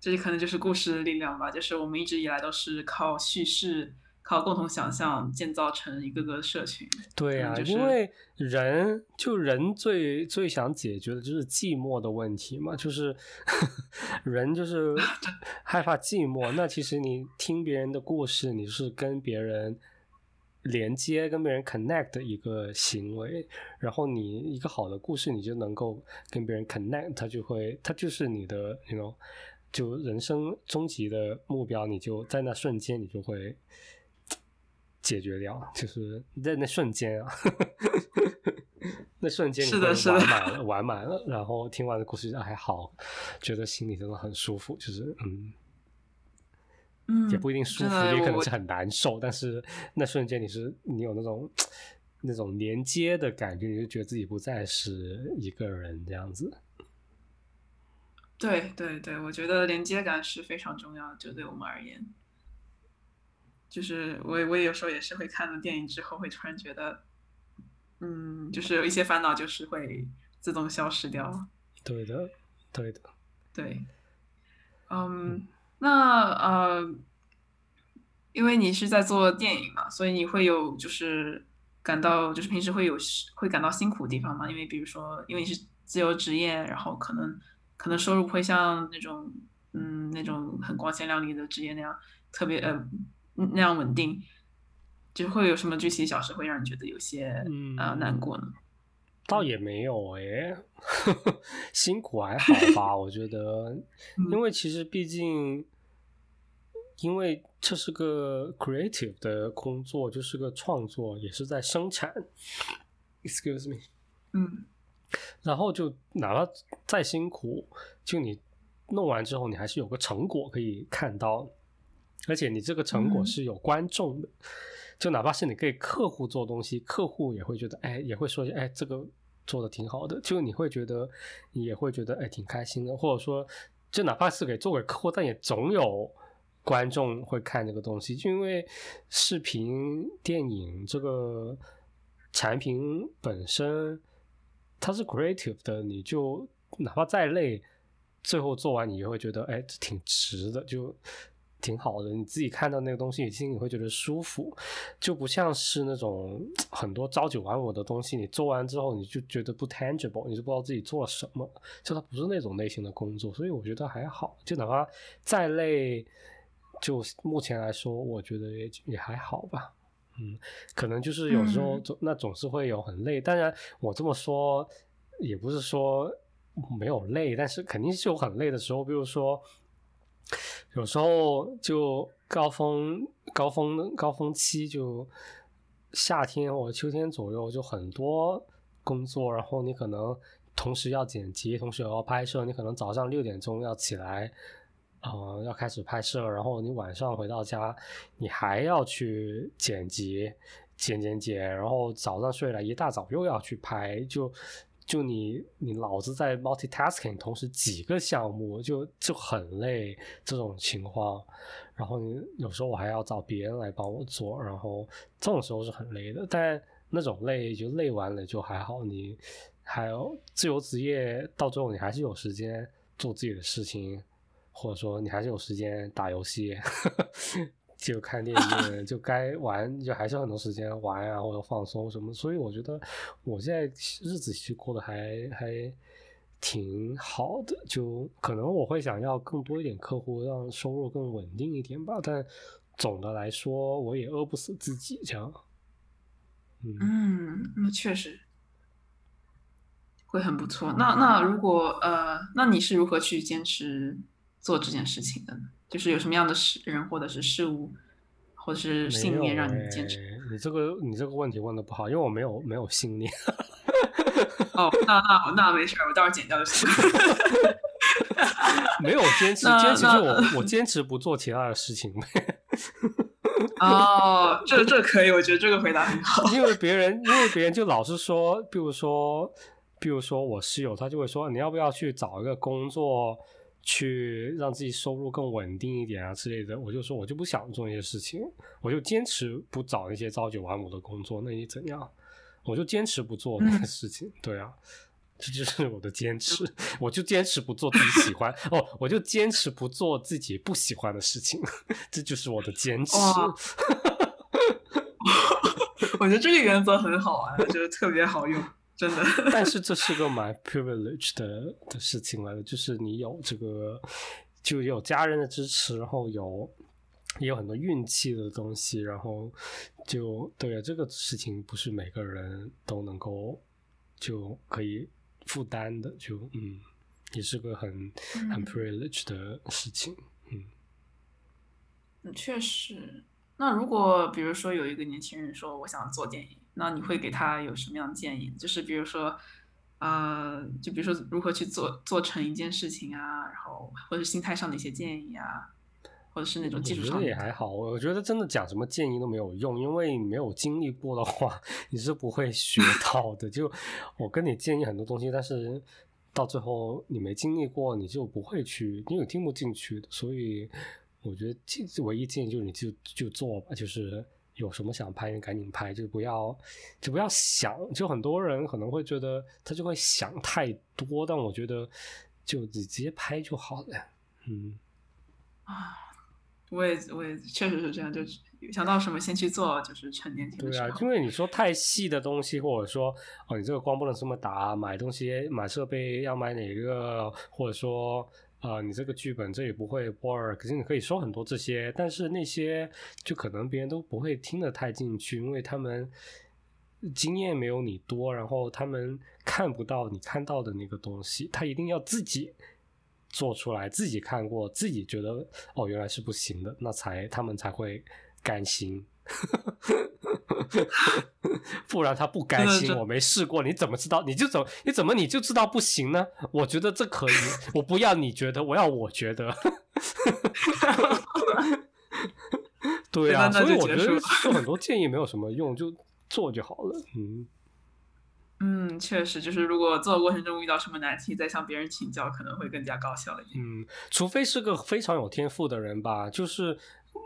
这可能就是故事的力量吧。就是我们一直以来都是靠叙事、靠共同想象建造成一个个社群。对啊，因为人就人最最想解决的就是寂寞的问题嘛，就是 人就是 害怕寂寞。那其实你听别人的故事，你是跟别人。连接跟别人 connect 的一个行为，然后你一个好的故事，你就能够跟别人 connect，它就会，它就是你的那种，就人生终极的目标，你就在那瞬间，你就会解决掉，就是在那瞬间啊，那瞬间是的，是的，完满了，完满了，然后听完的故事还好，觉得心里真的很舒服，就是嗯。也不一定舒服，也可能是很难受。但是那瞬间，你是你有那种那种连接的感觉，你就觉得自己不再是一个人这样子。对对对，我觉得连接感是非常重要的，就对我们而言。就是我我也有时候也是会看了电影之后，会突然觉得，嗯，就是有一些烦恼就是会自动消失掉。对的，对的，对，嗯。那呃，因为你是在做电影嘛，所以你会有就是感到就是平时会有会感到辛苦的地方吗？因为比如说，因为你是自由职业，然后可能可能收入会像那种嗯那种很光鲜亮丽的职业那样特别呃那样稳定，就会有什么具体小事会让你觉得有些呃难过呢？倒也没有哎，辛苦还好吧？我觉得，因为其实毕竟，因为这是个 creative 的工作，就是个创作，也是在生产。Excuse me，嗯，然后就哪怕再辛苦，就你弄完之后，你还是有个成果可以看到，而且你这个成果是有观众的。就哪怕是你给客户做东西，客户也会觉得，哎，也会说，哎，这个做的挺好的。就你会觉得，你也会觉得，哎，挺开心的。或者说，就哪怕是给做给客户，但也总有观众会看这个东西。就因为视频电影这个产品本身它是 creative 的，你就哪怕再累，最后做完你也会觉得，哎，挺值的。就。挺好的，你自己看到那个东西，你心里会觉得舒服，就不像是那种很多朝九晚五的东西，你做完之后你就觉得不 tangible，你就不知道自己做了什么，就它不是那种类型的工作，所以我觉得还好，就哪怕再累，就目前来说，我觉得也也还好吧，嗯，可能就是有时候总那总是会有很累，当然我这么说也不是说没有累，但是肯定是有很累的时候，比如说。有时候就高峰、高峰、高峰期，就夏天或者秋天左右，就很多工作。然后你可能同时要剪辑，同时要拍摄。你可能早上六点钟要起来，呃，要开始拍摄。然后你晚上回到家，你还要去剪辑、剪剪剪。然后早上睡了，一大早又要去拍，就。就你，你老是在 multitasking，同时几个项目就就很累这种情况，然后你有时候我还要找别人来帮我做，然后这种时候是很累的。但那种累就累完了就还好，你还有自由职业，到最后你还是有时间做自己的事情，或者说你还是有时间打游戏。就看电影，就该玩，就还是很多时间玩啊，或者放松什么。所以我觉得我现在日子其实过得还还挺好的。就可能我会想要更多一点客户，让收入更稳定一点吧。但总的来说，我也饿不死自己这样。嗯，那确实会很不错。那那如果呃，那你是如何去坚持做这件事情的呢？就是有什么样的事人或者是事物，或者是信念让你坚持？你这个你这个问题问的不好，因为我没有没有信念。哦，那那那没事儿，我到时候剪掉就行。没有坚持，坚持就我我坚持不做其他的事情。哦，这这可以，我觉得这个回答很好。因为别人，因为别人就老是说，比如说，比如说我室友，他就会说，你要不要去找一个工作？去让自己收入更稳定一点啊之类的，我就说，我就不想做那些事情，我就坚持不找那些朝九晚五的工作。那你怎样？我就坚持不做那些事情。对啊，这就是我的坚持。我就坚持不做自己喜欢哦，我就坚持不做自己不喜欢的事情。这就是我的坚持。我觉得这个原则很好啊，我觉得特别好用。真的，但是这是个蛮 privilege 的的事情来的，就是你有这个，就有家人的支持，然后有也有很多运气的东西，然后就对这个事情不是每个人都能够就可以负担的，就嗯，也是个很很 privilege 的事情，嗯，嗯，确实。那如果比如说有一个年轻人说我想做电影。那你会给他有什么样的建议？就是比如说，呃，就比如说如何去做做成一件事情啊，然后或者心态上的一些建议啊，或者是那种技术上。也还好，我觉得真的讲什么建议都没有用，因为你没有经历过的话，你是不会学 到的。就我跟你建议很多东西，但是到最后你没经历过，你就不会去，因为听不进去的。所以我觉得这唯一建议就是你就就做吧，就是。有什么想拍，你赶紧拍，就不要，就不要想。就很多人可能会觉得他就会想太多，但我觉得就你直接拍就好了。嗯，啊，我也我也确实是这样，就想到什么先去做，就是趁年轻。对啊，因为你说太细的东西，或者说哦，你这个光不能这么打，买东西买设备要买哪个，或者说。啊，你这个剧本这也不会 work，可是你可以说很多这些，但是那些就可能别人都不会听得太进去，因为他们经验没有你多，然后他们看不到你看到的那个东西，他一定要自己做出来，自己看过，自己觉得哦原来是不行的，那才他们才会甘心。不然他不甘心，我没试过，你怎么知道？你就怎你怎么你就知道不行呢？我觉得这可以，我不要你觉得，我要我觉得。对啊，所以我觉得说很多建议没有什么用，就做就好了。嗯嗯，确实，就是如果做的过程中遇到什么难题，再向别人请教，可能会更加高效一点。嗯，除非是个非常有天赋的人吧，就是。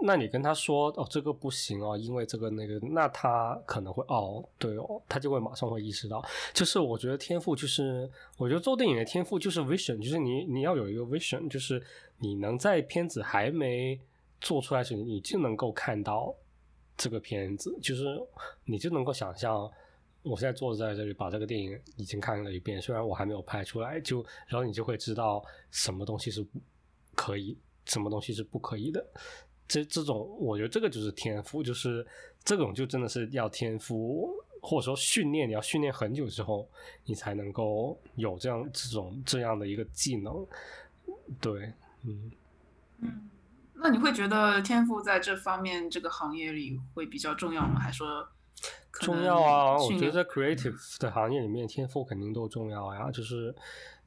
那你跟他说哦，这个不行哦，因为这个那个，那他可能会哦，对哦，他就会马上会意识到。就是我觉得天赋就是，我觉得做电影的天赋就是 vision，就是你你要有一个 vision，就是你能在片子还没做出来时，你就能够看到这个片子，就是你就能够想象，我现在坐在这里把这个电影已经看了一遍，虽然我还没有拍出来，就然后你就会知道什么东西是可以，什么东西是不可以的。这这种，我觉得这个就是天赋，就是这种就真的是要天赋，或者说训练，你要训练很久之后，你才能够有这样这种这样的一个技能。对，嗯嗯，那你会觉得天赋在这方面这个行业里会比较重要吗？还说重要啊？我觉得在 creative 的行业里面，天赋肯定都重要呀。就是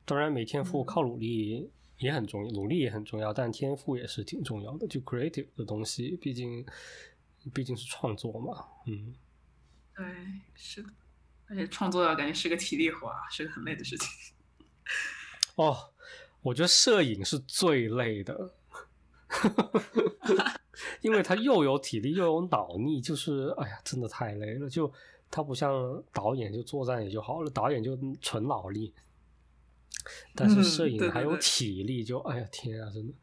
当然没天赋，靠努力。也很重要，努力也很重要，但天赋也是挺重要的。就 creative 的东西，毕竟毕竟是创作嘛，嗯，对，是的，而且创作要感觉是个体力活，是个很累的事情。哦，我觉得摄影是最累的，因为它又有体力又有脑力，就是哎呀，真的太累了。就它不像导演，就坐在那里就好了，导演就纯脑力。但是摄影还有体力，就哎呀天啊，真的，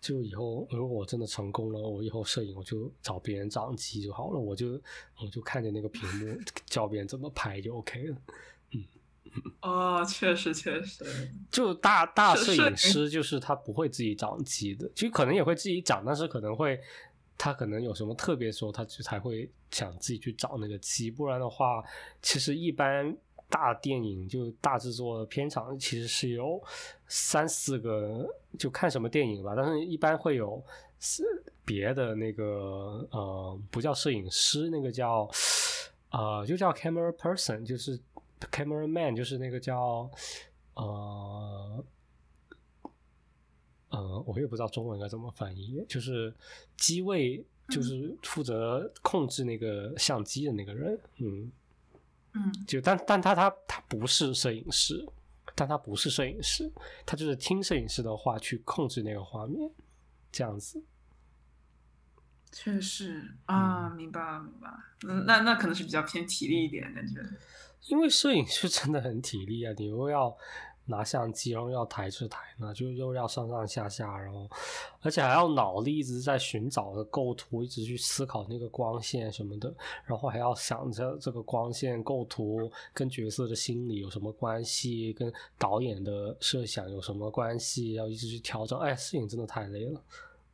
就以后如果我真的成功了，我以后摄影我就找别人掌机就好了，我就我就看着那个屏幕教别人怎么拍就 OK 了。嗯，哦，确实确实，就大大摄影师就是他不会自己掌机的，就可能也会自己掌，但是可能会他可能有什么特别时候，他就才会想自己去找那个机，不然的话，其实一般。大电影就大制作片场其实是有三四个，就看什么电影吧。但是一般会有是别的那个呃，不叫摄影师，那个叫呃，就叫 camera person，就是 camera man，就是那个叫呃呃，我也不知道中文该怎么翻译，就是机位，就是负责控制那个相机的那个人，嗯。嗯，就但但他他他不是摄影师，但他不是摄影师，他就是听摄影师的话去控制那个画面，这样子。确实啊，明白了明白。嗯，那那可能是比较偏体力一点感觉。因为摄影师真的很体力啊，你又要。拿相机，然后要抬着抬呢，就又要上上下下，然后而且还要脑力一直在寻找的构图，一直去思考那个光线什么的，然后还要想着这个光线构图跟角色的心理有什么关系，跟导演的设想有什么关系，要一直去调整。哎，摄影真的太累了。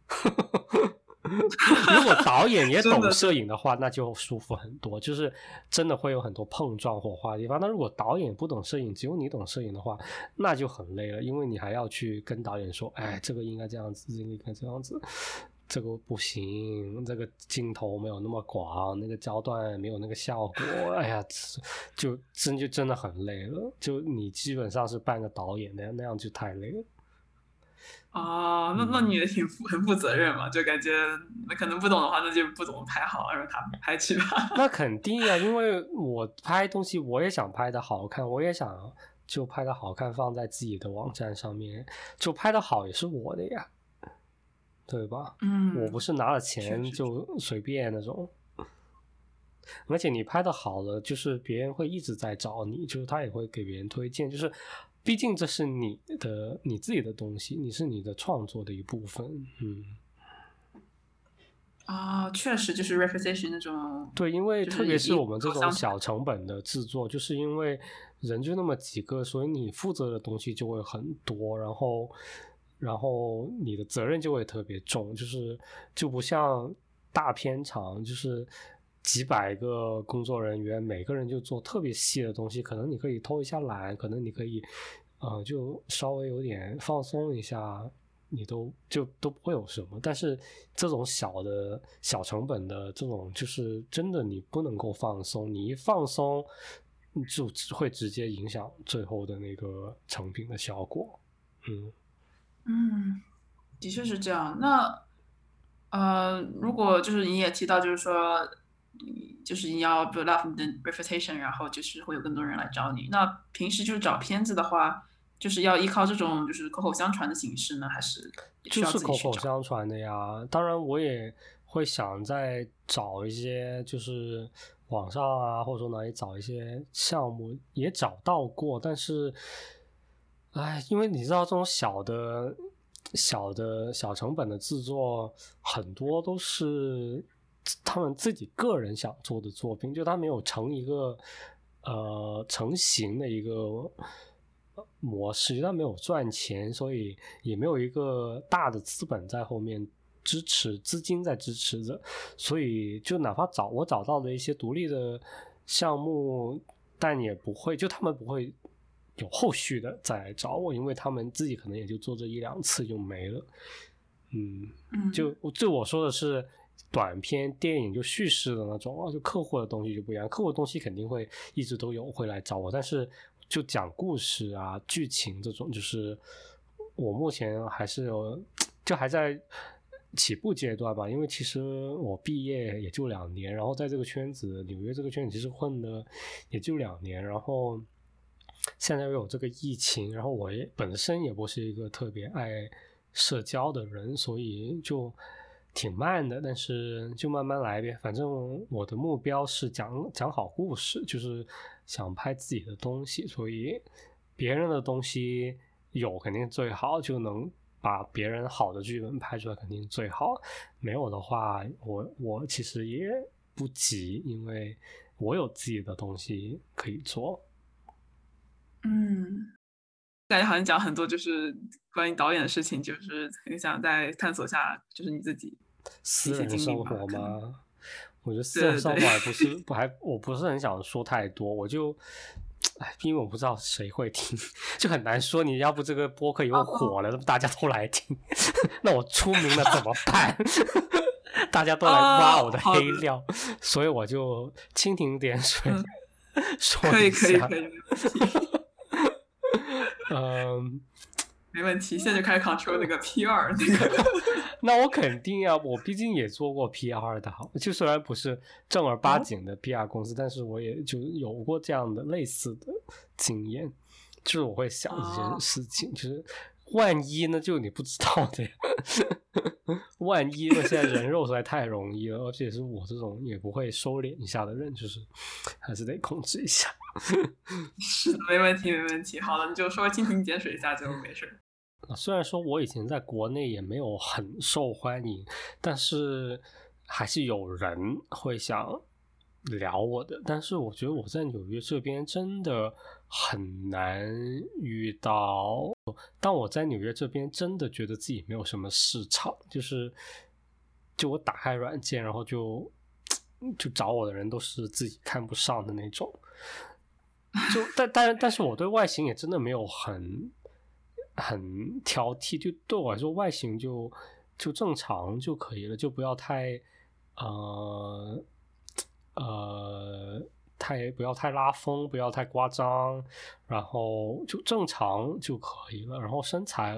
如果导演也 懂摄影的话，那就舒服很多。就是真的会有很多碰撞火花的地方。那如果导演不懂摄影，只有你懂摄影的话，那就很累了，因为你还要去跟导演说：“哎，这个应该这样子，这个应该这样子，这个不行，这个镜头没有那么广，那个焦段没有那个效果。”哎呀，就真就真的很累了。就你基本上是半个导演那样，那样就太累了。哦，那那你也挺负很负责任嘛，就感觉那可能不懂的话，那就不怎么拍好，让他拍去吧。那肯定呀，因为我拍东西，我也想拍的好看，我也想就拍的好看，放在自己的网站上面，就拍的好也是我的呀，对吧？嗯，我不是拿了钱就随便那种，而且你拍的好了，就是别人会一直在找你，就是他也会给别人推荐，就是。毕竟这是你的你自己的东西，你是你的创作的一部分，嗯。啊，确实就是 reputation 那种。对，因为特别是我们这种小成本的制作，就是因为人就那么几个，所以你负责的东西就会很多，然后，然后你的责任就会特别重，就是就不像大片场，就是。几百个工作人员，每个人就做特别细的东西，可能你可以偷一下懒，可能你可以，呃，就稍微有点放松一下，你都就都不会有什么。但是这种小的小成本的这种，就是真的你不能够放松，你一放松，就会直接影响最后的那个成品的效果。嗯嗯，的确是这样。那呃，如果就是你也提到，就是说。就是你要 build up 你的 reputation，然后就是会有更多人来找你。那平时就是找片子的话，就是要依靠这种就是口口相传的形式呢，还是就是口口相传的呀？当然，我也会想再找一些，就是网上啊，或者说哪里找一些项目，也找到过。但是，哎，因为你知道，这种小的、小的、小成本的制作，很多都是。他们自己个人想做的作品，就他没有成一个呃成型的一个模式，他没有赚钱，所以也没有一个大的资本在后面支持，资金在支持着，所以就哪怕找我找到的一些独立的项目，但也不会，就他们不会有后续的再来找我，因为他们自己可能也就做这一两次就没了。嗯，就就我说的是。短片电影就叙事的那种啊，就客户的东西就不一样。客户的东西肯定会一直都有会来找我，但是就讲故事啊、剧情这种，就是我目前还是有，就还在起步阶段吧。因为其实我毕业也就两年，然后在这个圈子，纽约这个圈子其实混的也就两年，然后现在又有这个疫情，然后我也本身也不是一个特别爱社交的人，所以就。挺慢的，但是就慢慢来呗。反正我的目标是讲讲好故事，就是想拍自己的东西。所以别人的东西有肯定最好，就能把别人好的剧本拍出来肯定最好。没有的话，我我其实也不急，因为我有自己的东西可以做。嗯。感觉好像讲很多就是关于导演的事情，就是很想再探索下，就是你自己私人生活吗？我觉得私人生活还 不是不还，我不是很想说太多。我就哎，因为我不知道谁会听，就很难说。你要不这个播客以后火了，大家都来听，那我出名了怎么办？大家都来挖我的黑料，所以我就蜻蜓点水说一下。嗯，没问题，现在就开始 control 那个 P 二那个。那我肯定呀，我毕竟也做过 PR 的，好，就虽然不是正儿八经的 P R 公司，但是我也就有过这样的类似的经验，就是我会想一件事情，就是万一呢，就你不知道的呀，万一呢，现在人肉实在太容易了，而且是我这种也不会收敛一下的人，就是还是得控制一下。是的，没问题，没问题。好了，你就稍微蜻蜓点水一下就没事。虽然说我以前在国内也没有很受欢迎，但是还是有人会想聊我的。但是我觉得我在纽约这边真的很难遇到。当我在纽约这边真的觉得自己没有什么市场，就是就我打开软件，然后就就找我的人都是自己看不上的那种。就但但但是我对外形也真的没有很很挑剔，就对我来说外形就就正常就可以了，就不要太呃呃太不要太拉风，不要太夸张，然后就正常就可以了，然后身材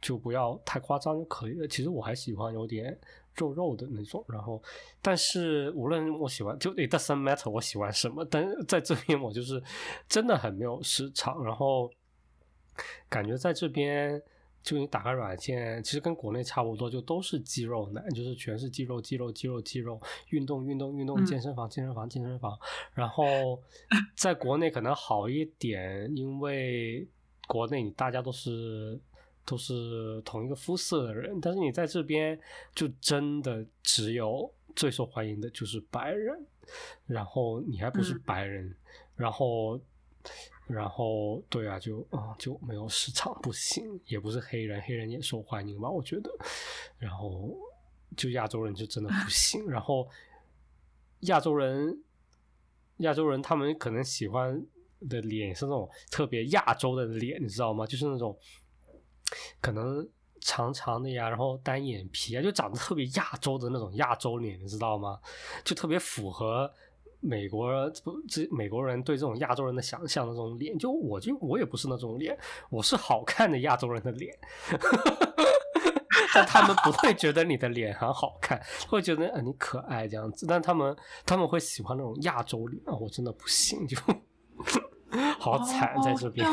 就不要太夸张就可以了。其实我还喜欢有点。肉肉的那种，然后，但是无论我喜欢，就 it doesn't matter 我喜欢什么，但在这边我就是真的很没有市场，然后感觉在这边就你打开软件，其实跟国内差不多，就都是肌肉男，就是全是肌肉、肌肉、肌肉、肌肉，运动、运动、运动，健身房、健身房、健身房，然后 在国内可能好一点，因为国内你大家都是。都是同一个肤色的人，但是你在这边就真的只有最受欢迎的就是白人，然后你还不是白人，然后，然后对啊，就啊就没有市场，不行，也不是黑人，黑人也受欢迎吧？我觉得，然后就亚洲人就真的不行，然后亚洲人，亚洲人他们可能喜欢的脸是那种特别亚洲的脸，你知道吗？就是那种可能长长的呀，然后单眼皮啊，就长得特别亚洲的那种亚洲脸，你知道吗？就特别符合美国不这美国人对这种亚洲人的想象的那种脸。就我就我也不是那种脸，我是好看的亚洲人的脸。但他们不会觉得你的脸很好看，会觉得呃你可爱这样子。但他们他们会喜欢那种亚洲脸啊，我真的不行，就 好惨在这边。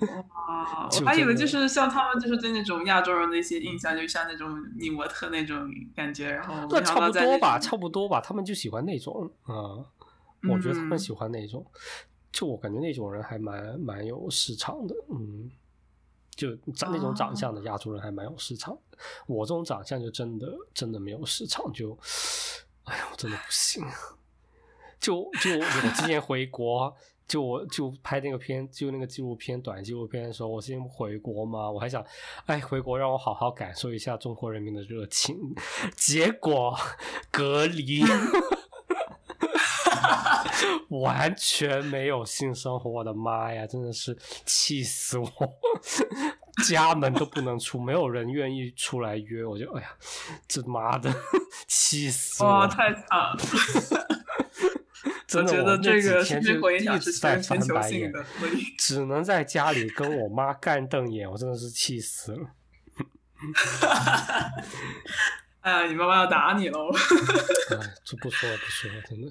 哇，我还以为就是像他们就是对那种亚洲人的一些印象，就像那种女模特那种感觉。然后那差不多吧，差不多吧，他们就喜欢那种啊。我觉得他们喜欢那种，就我感觉那种人还蛮蛮有市场的，嗯。就长那种长相的亚洲人还蛮有市场的，我这种长相就真的真的没有市场，就，哎呀，我真的不行。就就我之前回国，就我就拍那个片，就那个纪录片短纪录片的时候，我先回国嘛，我还想，哎，回国让我好好感受一下中国人民的热情，结果隔离。完全没有性生活，我的妈呀，真的是气死我！家门都不能出，没有人愿意出来约，我就哎呀，这妈的 气死我！哇，太惨了！真的，觉得这个天就一直在翻白眼 只能在家里跟我妈干瞪眼，我真的是气死了。哎呀，你妈妈要打你喽！哎，就不说了，不说了，真的。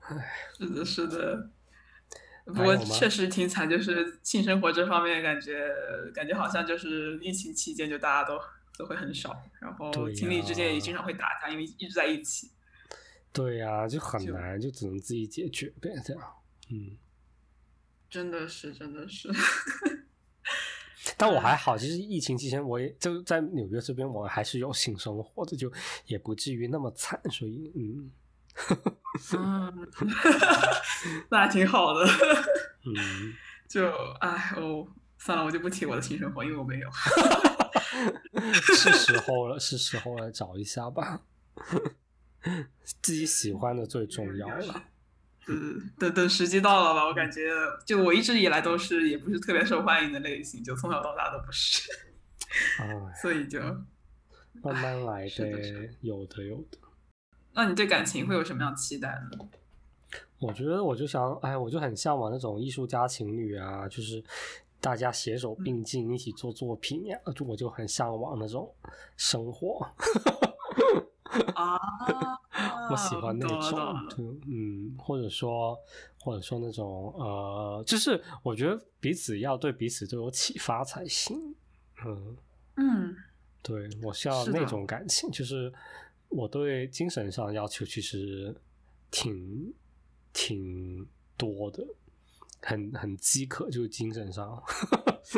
哎，是的，是的，不过确实挺惨，就是性生活这方面，感觉感觉好像就是疫情期间就大家都都会很少，然后情侣之间也经常会打架，因为一直在一起。对呀，就很难，就只能自己解决呗，这样。嗯，真的是，真的是。但我还好，其实疫情期间我也就在纽约这边，我还是有性生活的，就也不至于那么惨，所以嗯。嗯，那还挺好的。嗯，就哎我，算了，我就不提我的性生活，因为我没有。是时候了，是时候来找一下吧。自己喜欢的最重要了。嗯，等等时机到了吧。我感觉，就我一直以来都是，也不是特别受欢迎的类型，就从小到大都不是。啊，所以就慢慢来呗，有的有的。那你对感情会有什么样期待呢？我觉得我就想，哎，我就很向往那种艺术家情侣啊，就是大家携手并进，一起做作品呀，就我就很向往那种生活。啊，我喜欢那种，嗯，或者说，或者说那种，呃，就是我觉得彼此要对彼此都有启发才行。嗯嗯，对我需要那种感情，就是。我对精神上要求其实挺挺多的，很很饥渴，就是精神上。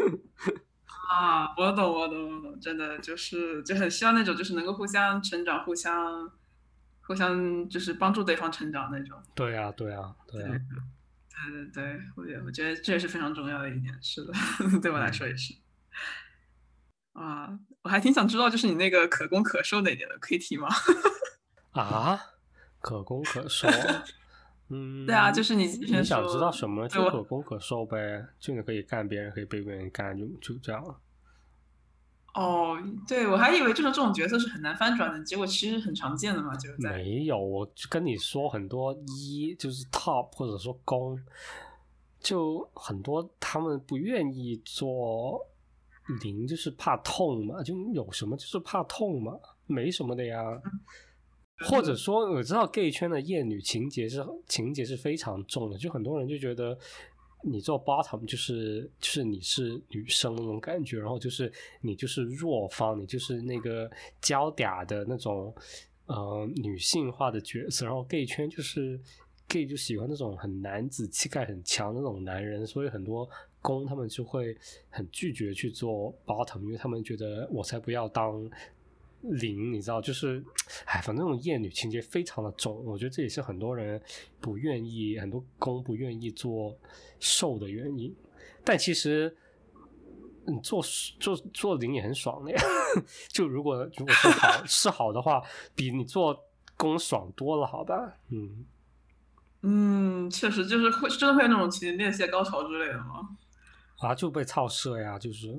啊，我懂，我懂，我懂，真的就是就很需要那种，就是能够互相成长、互相互相就是帮助对方成长那种。对啊，对啊，对啊。对对对，我觉我觉得这也是非常重要的一点，是的，对我来说也是。啊，我还挺想知道，就是你那个可攻可受那点的，可以提吗？啊，可攻可受，嗯，对啊，就是你你想知道什么就可攻可受呗，就你可以干别人，可以被别人干，就就这样了。哦，对，我还以为就是这种角色是很难翻转的，结果其实很常见的嘛，就没有，我跟你说很多一就是 top 或者说攻，就很多他们不愿意做。零就是怕痛嘛，就有什么就是怕痛嘛，没什么的呀。或者说，我知道 gay 圈的厌女情节是情节是非常重的，就很多人就觉得你做 bottom 就是就是你是女生那种感觉，然后就是你就是弱方，你就是那个娇嗲的那种呃女性化的角色，然后 gay 圈就是 gay 就喜欢那种很男子气概很强的那种男人，所以很多。攻他们就会很拒绝去做 bottom，因为他们觉得我才不要当零，你知道，就是，哎，反正那种厌女情节非常的重，我觉得这也是很多人不愿意，很多攻不愿意做受的原因。但其实，你做做做零也很爽的呀，就如果如果是好是好的话，比你做攻爽多了，好吧？嗯。嗯，确实就是会真的会有那种前列腺高潮之类的吗？啊，就被操射呀，就是。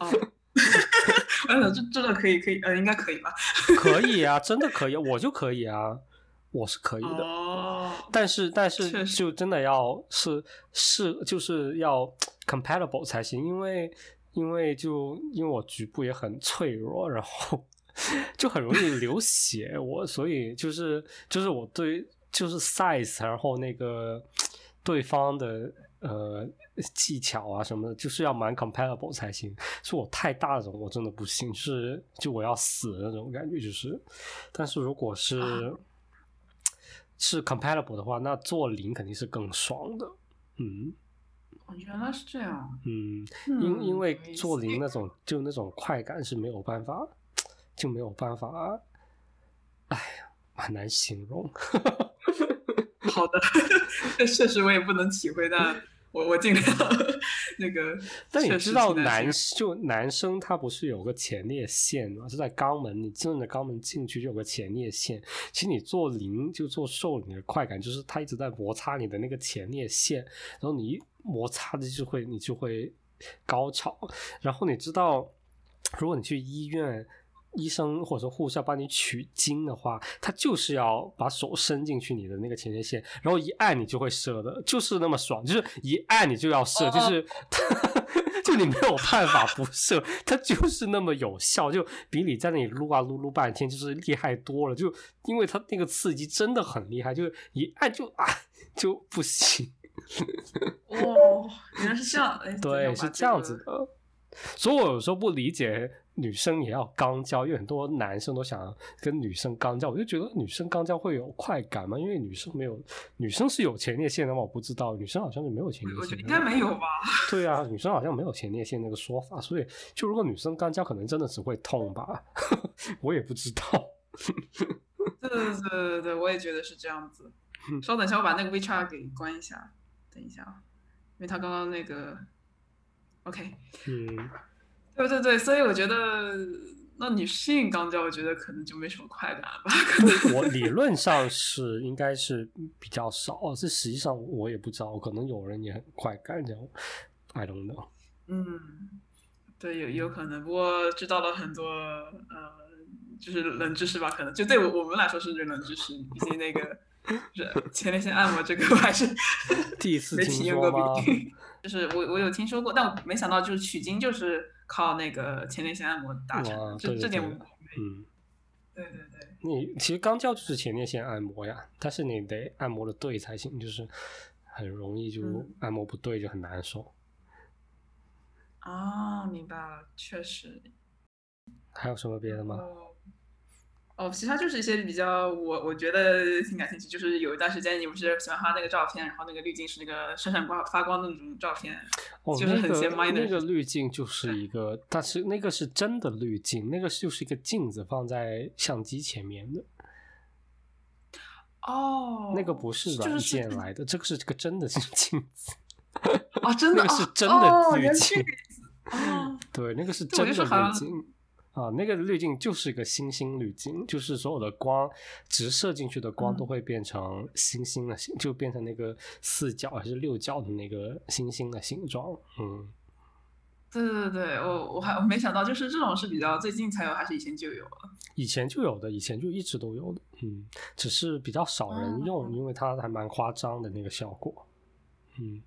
哦，嗯，这真的可以，可以，呃，应该可以吧？可以啊，真的可以，我就可以啊，我是可以的。哦，但是，但是，就真的要是是就是要 compatible 才行，因为因为就因为我局部也很脆弱，然后就很容易流血，我所以就是就是我对就是 size，然后那个对方的。呃，技巧啊什么的，就是要蛮 compatible 才行。是我太大那种，我真的不行，就是就我要死的那种感觉，就是。但是如果是是 compatible 的话，那做零肯定是更爽的。嗯，原来是这样。嗯，因因为做零那种就那种快感是没有办法，就没有办法。哎呀，很难形容。好的，确实我也不能体会，但我我尽量那个。但你知道男就男生他不是有个前列腺吗？是在肛门，你正着肛门进去就有个前列腺。其实你做零就做瘦，你的快感就是他一直在摩擦你的那个前列腺，然后你一摩擦的就会你就会高潮。然后你知道，如果你去医院。医生或者说护士要帮你取精的话，他就是要把手伸进去你的那个前列腺，然后一按你就会射的，就是那么爽，就是一按你就要射，就是 就你没有办法不射，它就是那么有效，就比你在那里撸啊撸撸半天就是厉害多了，就因为它那个刺激真的很厉害，就是一按就啊就不行。哦，原来是这样，对，是这样子的。所以我有时候不理解女生也要肛交，因为很多男生都想跟女生肛交，我就觉得女生肛交会有快感吗？因为女生没有，女生是有前列腺的吗？我不知道，女生好像是没有前列腺，应该没有吧？对啊，女生好像没有前列腺那个说法，所以就如果女生肛交，可能真的只会痛吧？我也不知道。对对对对对，我也觉得是这样子。稍等一下，我把那个 WeChat 给关一下，等一下啊，因为他刚刚那个。OK，嗯，对对对，所以我觉得，那你适应肛交，我觉得可能就没什么快感吧。可能我 理论上是应该是比较少，这实际上我也不知道，可能有人也很快感这样，I don't know。嗯，对，有有可能，不过知道了很多呃，就是冷知识吧，可能就对我我们来说是冷知识，毕竟那个是前列腺按摩这个，我还是第一次听说过？就是我我有听说过，但我没想到就是取经就是靠那个前列腺按摩达成，这这点我嗯，对对对，你其实肛交就是前列腺按摩呀，但是你得按摩的对才行，就是很容易就按摩不对就很难受。啊，明白了，确实。还有什么别的吗？哦，其他就是一些比较我我觉得挺感兴趣，就是有一段时间你不是喜欢他那个照片，然后那个滤镜是那个闪闪光发光的那种照片，就是很些那个滤镜就是一个，但是那个是真的滤镜，那个就是一个镜子放在相机前面的。哦，那个不是软件来的，这个是这个真的是镜子。哦，真的，那个是真的滤镜。哦，对，那个是真的滤镜。啊，那个滤镜就是一个星星滤镜，就是所有的光直射进去的光都会变成星星的形，就变成那个四角还是六角的那个星星的形状。嗯，对对对，我我还我没想到，就是这种是比较最近才有，还是以前就有了？以前就有的，以前就一直都有的。嗯，只是比较少人用，因为它还蛮夸张的那个效果。嗯。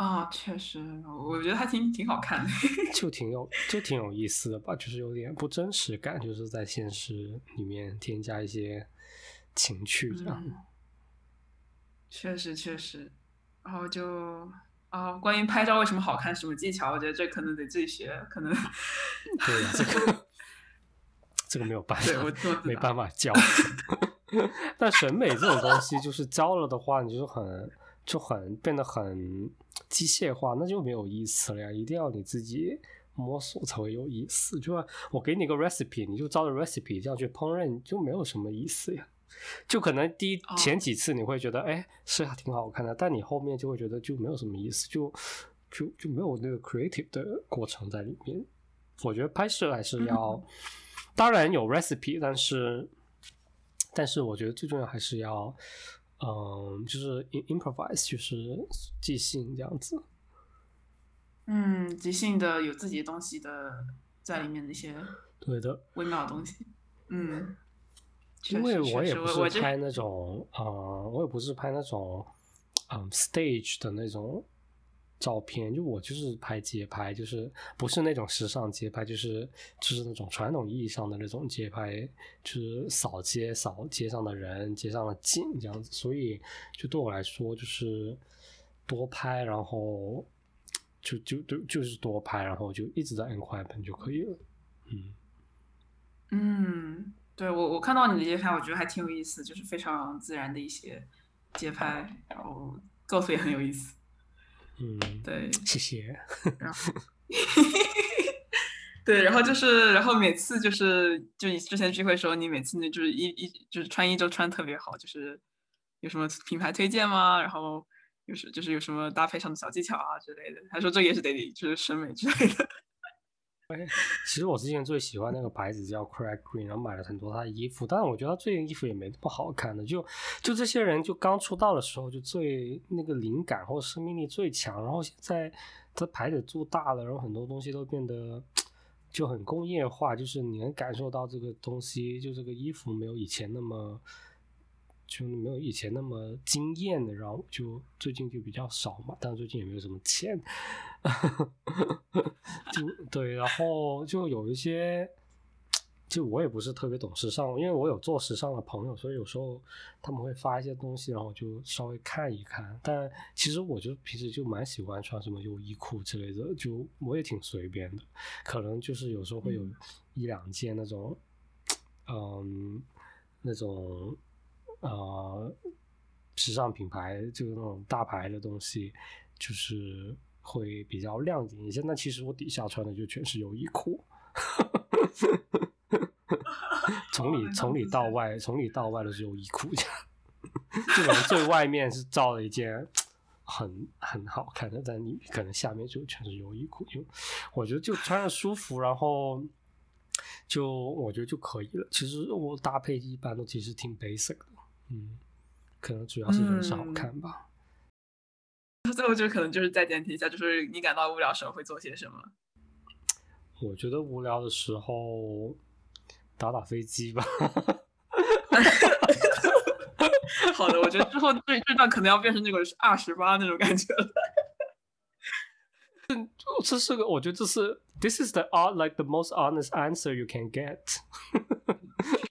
啊，确实，我觉得还挺挺好看的，就挺有就挺有意思的吧，就是有点不真实感，就是在现实里面添加一些情趣这样。确实确实，然后就啊，关于拍照为什么好看，什么技巧，我觉得这可能得自己学，可能。对，这个 这个没有办法，没办法教。但审美这种东西，就是教了的话，你就很。就很变得很机械化，那就没有意思了呀！一定要你自己摸索才会有意思。就我给你个 recipe，你就照着 recipe 这样去烹饪，就没有什么意思呀。就可能第一前几次你会觉得，哎，是还挺好看的，但你后面就会觉得就没有什么意思，就就就没有那个 creative 的过程在里面。我觉得拍摄还是要，当然有 recipe，但是但是我觉得最重要还是要。嗯，就是 improvise，就是即兴这样子。嗯，即兴的有自己的东西的在里面那些对的微妙的东西。嗯，因为我也不是拍那种，呃，我也不是拍那种，嗯，stage 的那种照片，就我就是拍街拍，就是不是那种时尚街拍，就是就是那种传统意义上的那种街拍，就是扫街扫街上的人，街上的景这样子，所以就对我来说就是多拍，然后。就就就就是多拍，然后就一直在按快门就可以了。嗯嗯，对我我看到你的街拍，我觉得还挺有意思，就是非常自然的一些街拍，然后构图也很有意思。嗯，对，谢谢。然后，对，然后就是，然后每次就是，就你之前聚会时候，你每次呢就是一一就是穿衣都穿特别好，就是有什么品牌推荐吗？然后。就是就是有什么搭配上的小技巧啊之类的，他说这也是得就是审美之类的。其实我之前最喜欢那个牌子叫 Craig Green，然后买了很多他的衣服，但是我觉得他最近衣服也没那么好看的。就就这些人就刚出道的时候就最那个灵感或生命力最强，然后现在他牌子做大了，然后很多东西都变得就很工业化，就是你能感受到这个东西，就这个衣服没有以前那么。就没有以前那么惊艳的，然后就最近就比较少嘛，但最近也没有什么钱，就对，然后就有一些，就我也不是特别懂时尚，因为我有做时尚的朋友，所以有时候他们会发一些东西，然后就稍微看一看。但其实我就平时就蛮喜欢穿什么优衣库之类的，就我也挺随便的，可能就是有时候会有一两件那种，嗯，那种。呃，时尚品牌就是那种大牌的东西，就是会比较亮点一些。那其实我底下穿的就全是优衣库，从里从里到外，从里到外都是优衣库。这种最外面是罩了一件很很好看的，但你可能下面就全是优衣库。就我觉得就穿着舒服，然后就我觉得就可以了。其实我搭配一般都其实挺 basic 的。嗯，可能主要是人少好看吧。最后就可能就是再点题一下，就是你感到无聊时候会做些什么？我觉得无聊的时候打打飞机吧。好的，我觉得之后这这段可能要变成那个二十八那种感觉了。这是个，我觉得这是 This is the art like the most honest answer you can get。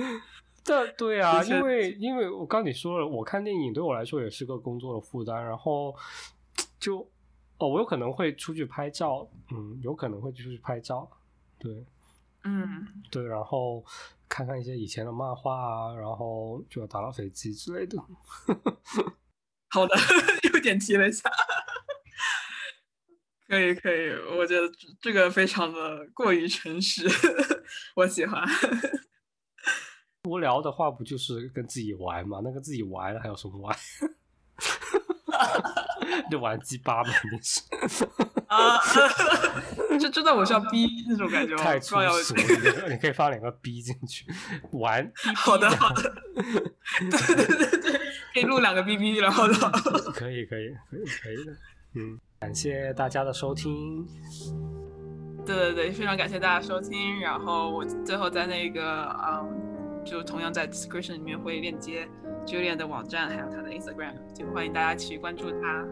这对啊，因为因为我刚你说了，我看电影对我来说也是个工作的负担，然后就哦，我有可能会出去拍照，嗯，有可能会出去拍照，对，嗯，对，然后看看一些以前的漫画啊，然后就要打打飞机之类的。好的，又点题了一下，可以可以，我觉得这个非常的过于诚实，我喜欢。无聊的话，不就是跟自己玩嘛？那个自己玩，还有什么玩？就玩鸡巴嘛，肯定是。啊，就真的我需要逼那种感觉吗？太粗俗了，你可以放两个逼进去玩。好的，好的。对对对对，可以录两个逼逼，然后的。可以可以可以可以的，嗯，感谢大家的收听。对对对，非常感谢大家收听。然后我最后在那个嗯。就同样在 description 里面会链接 Julian 的网站，还有他的 Instagram，就欢迎大家去关注他。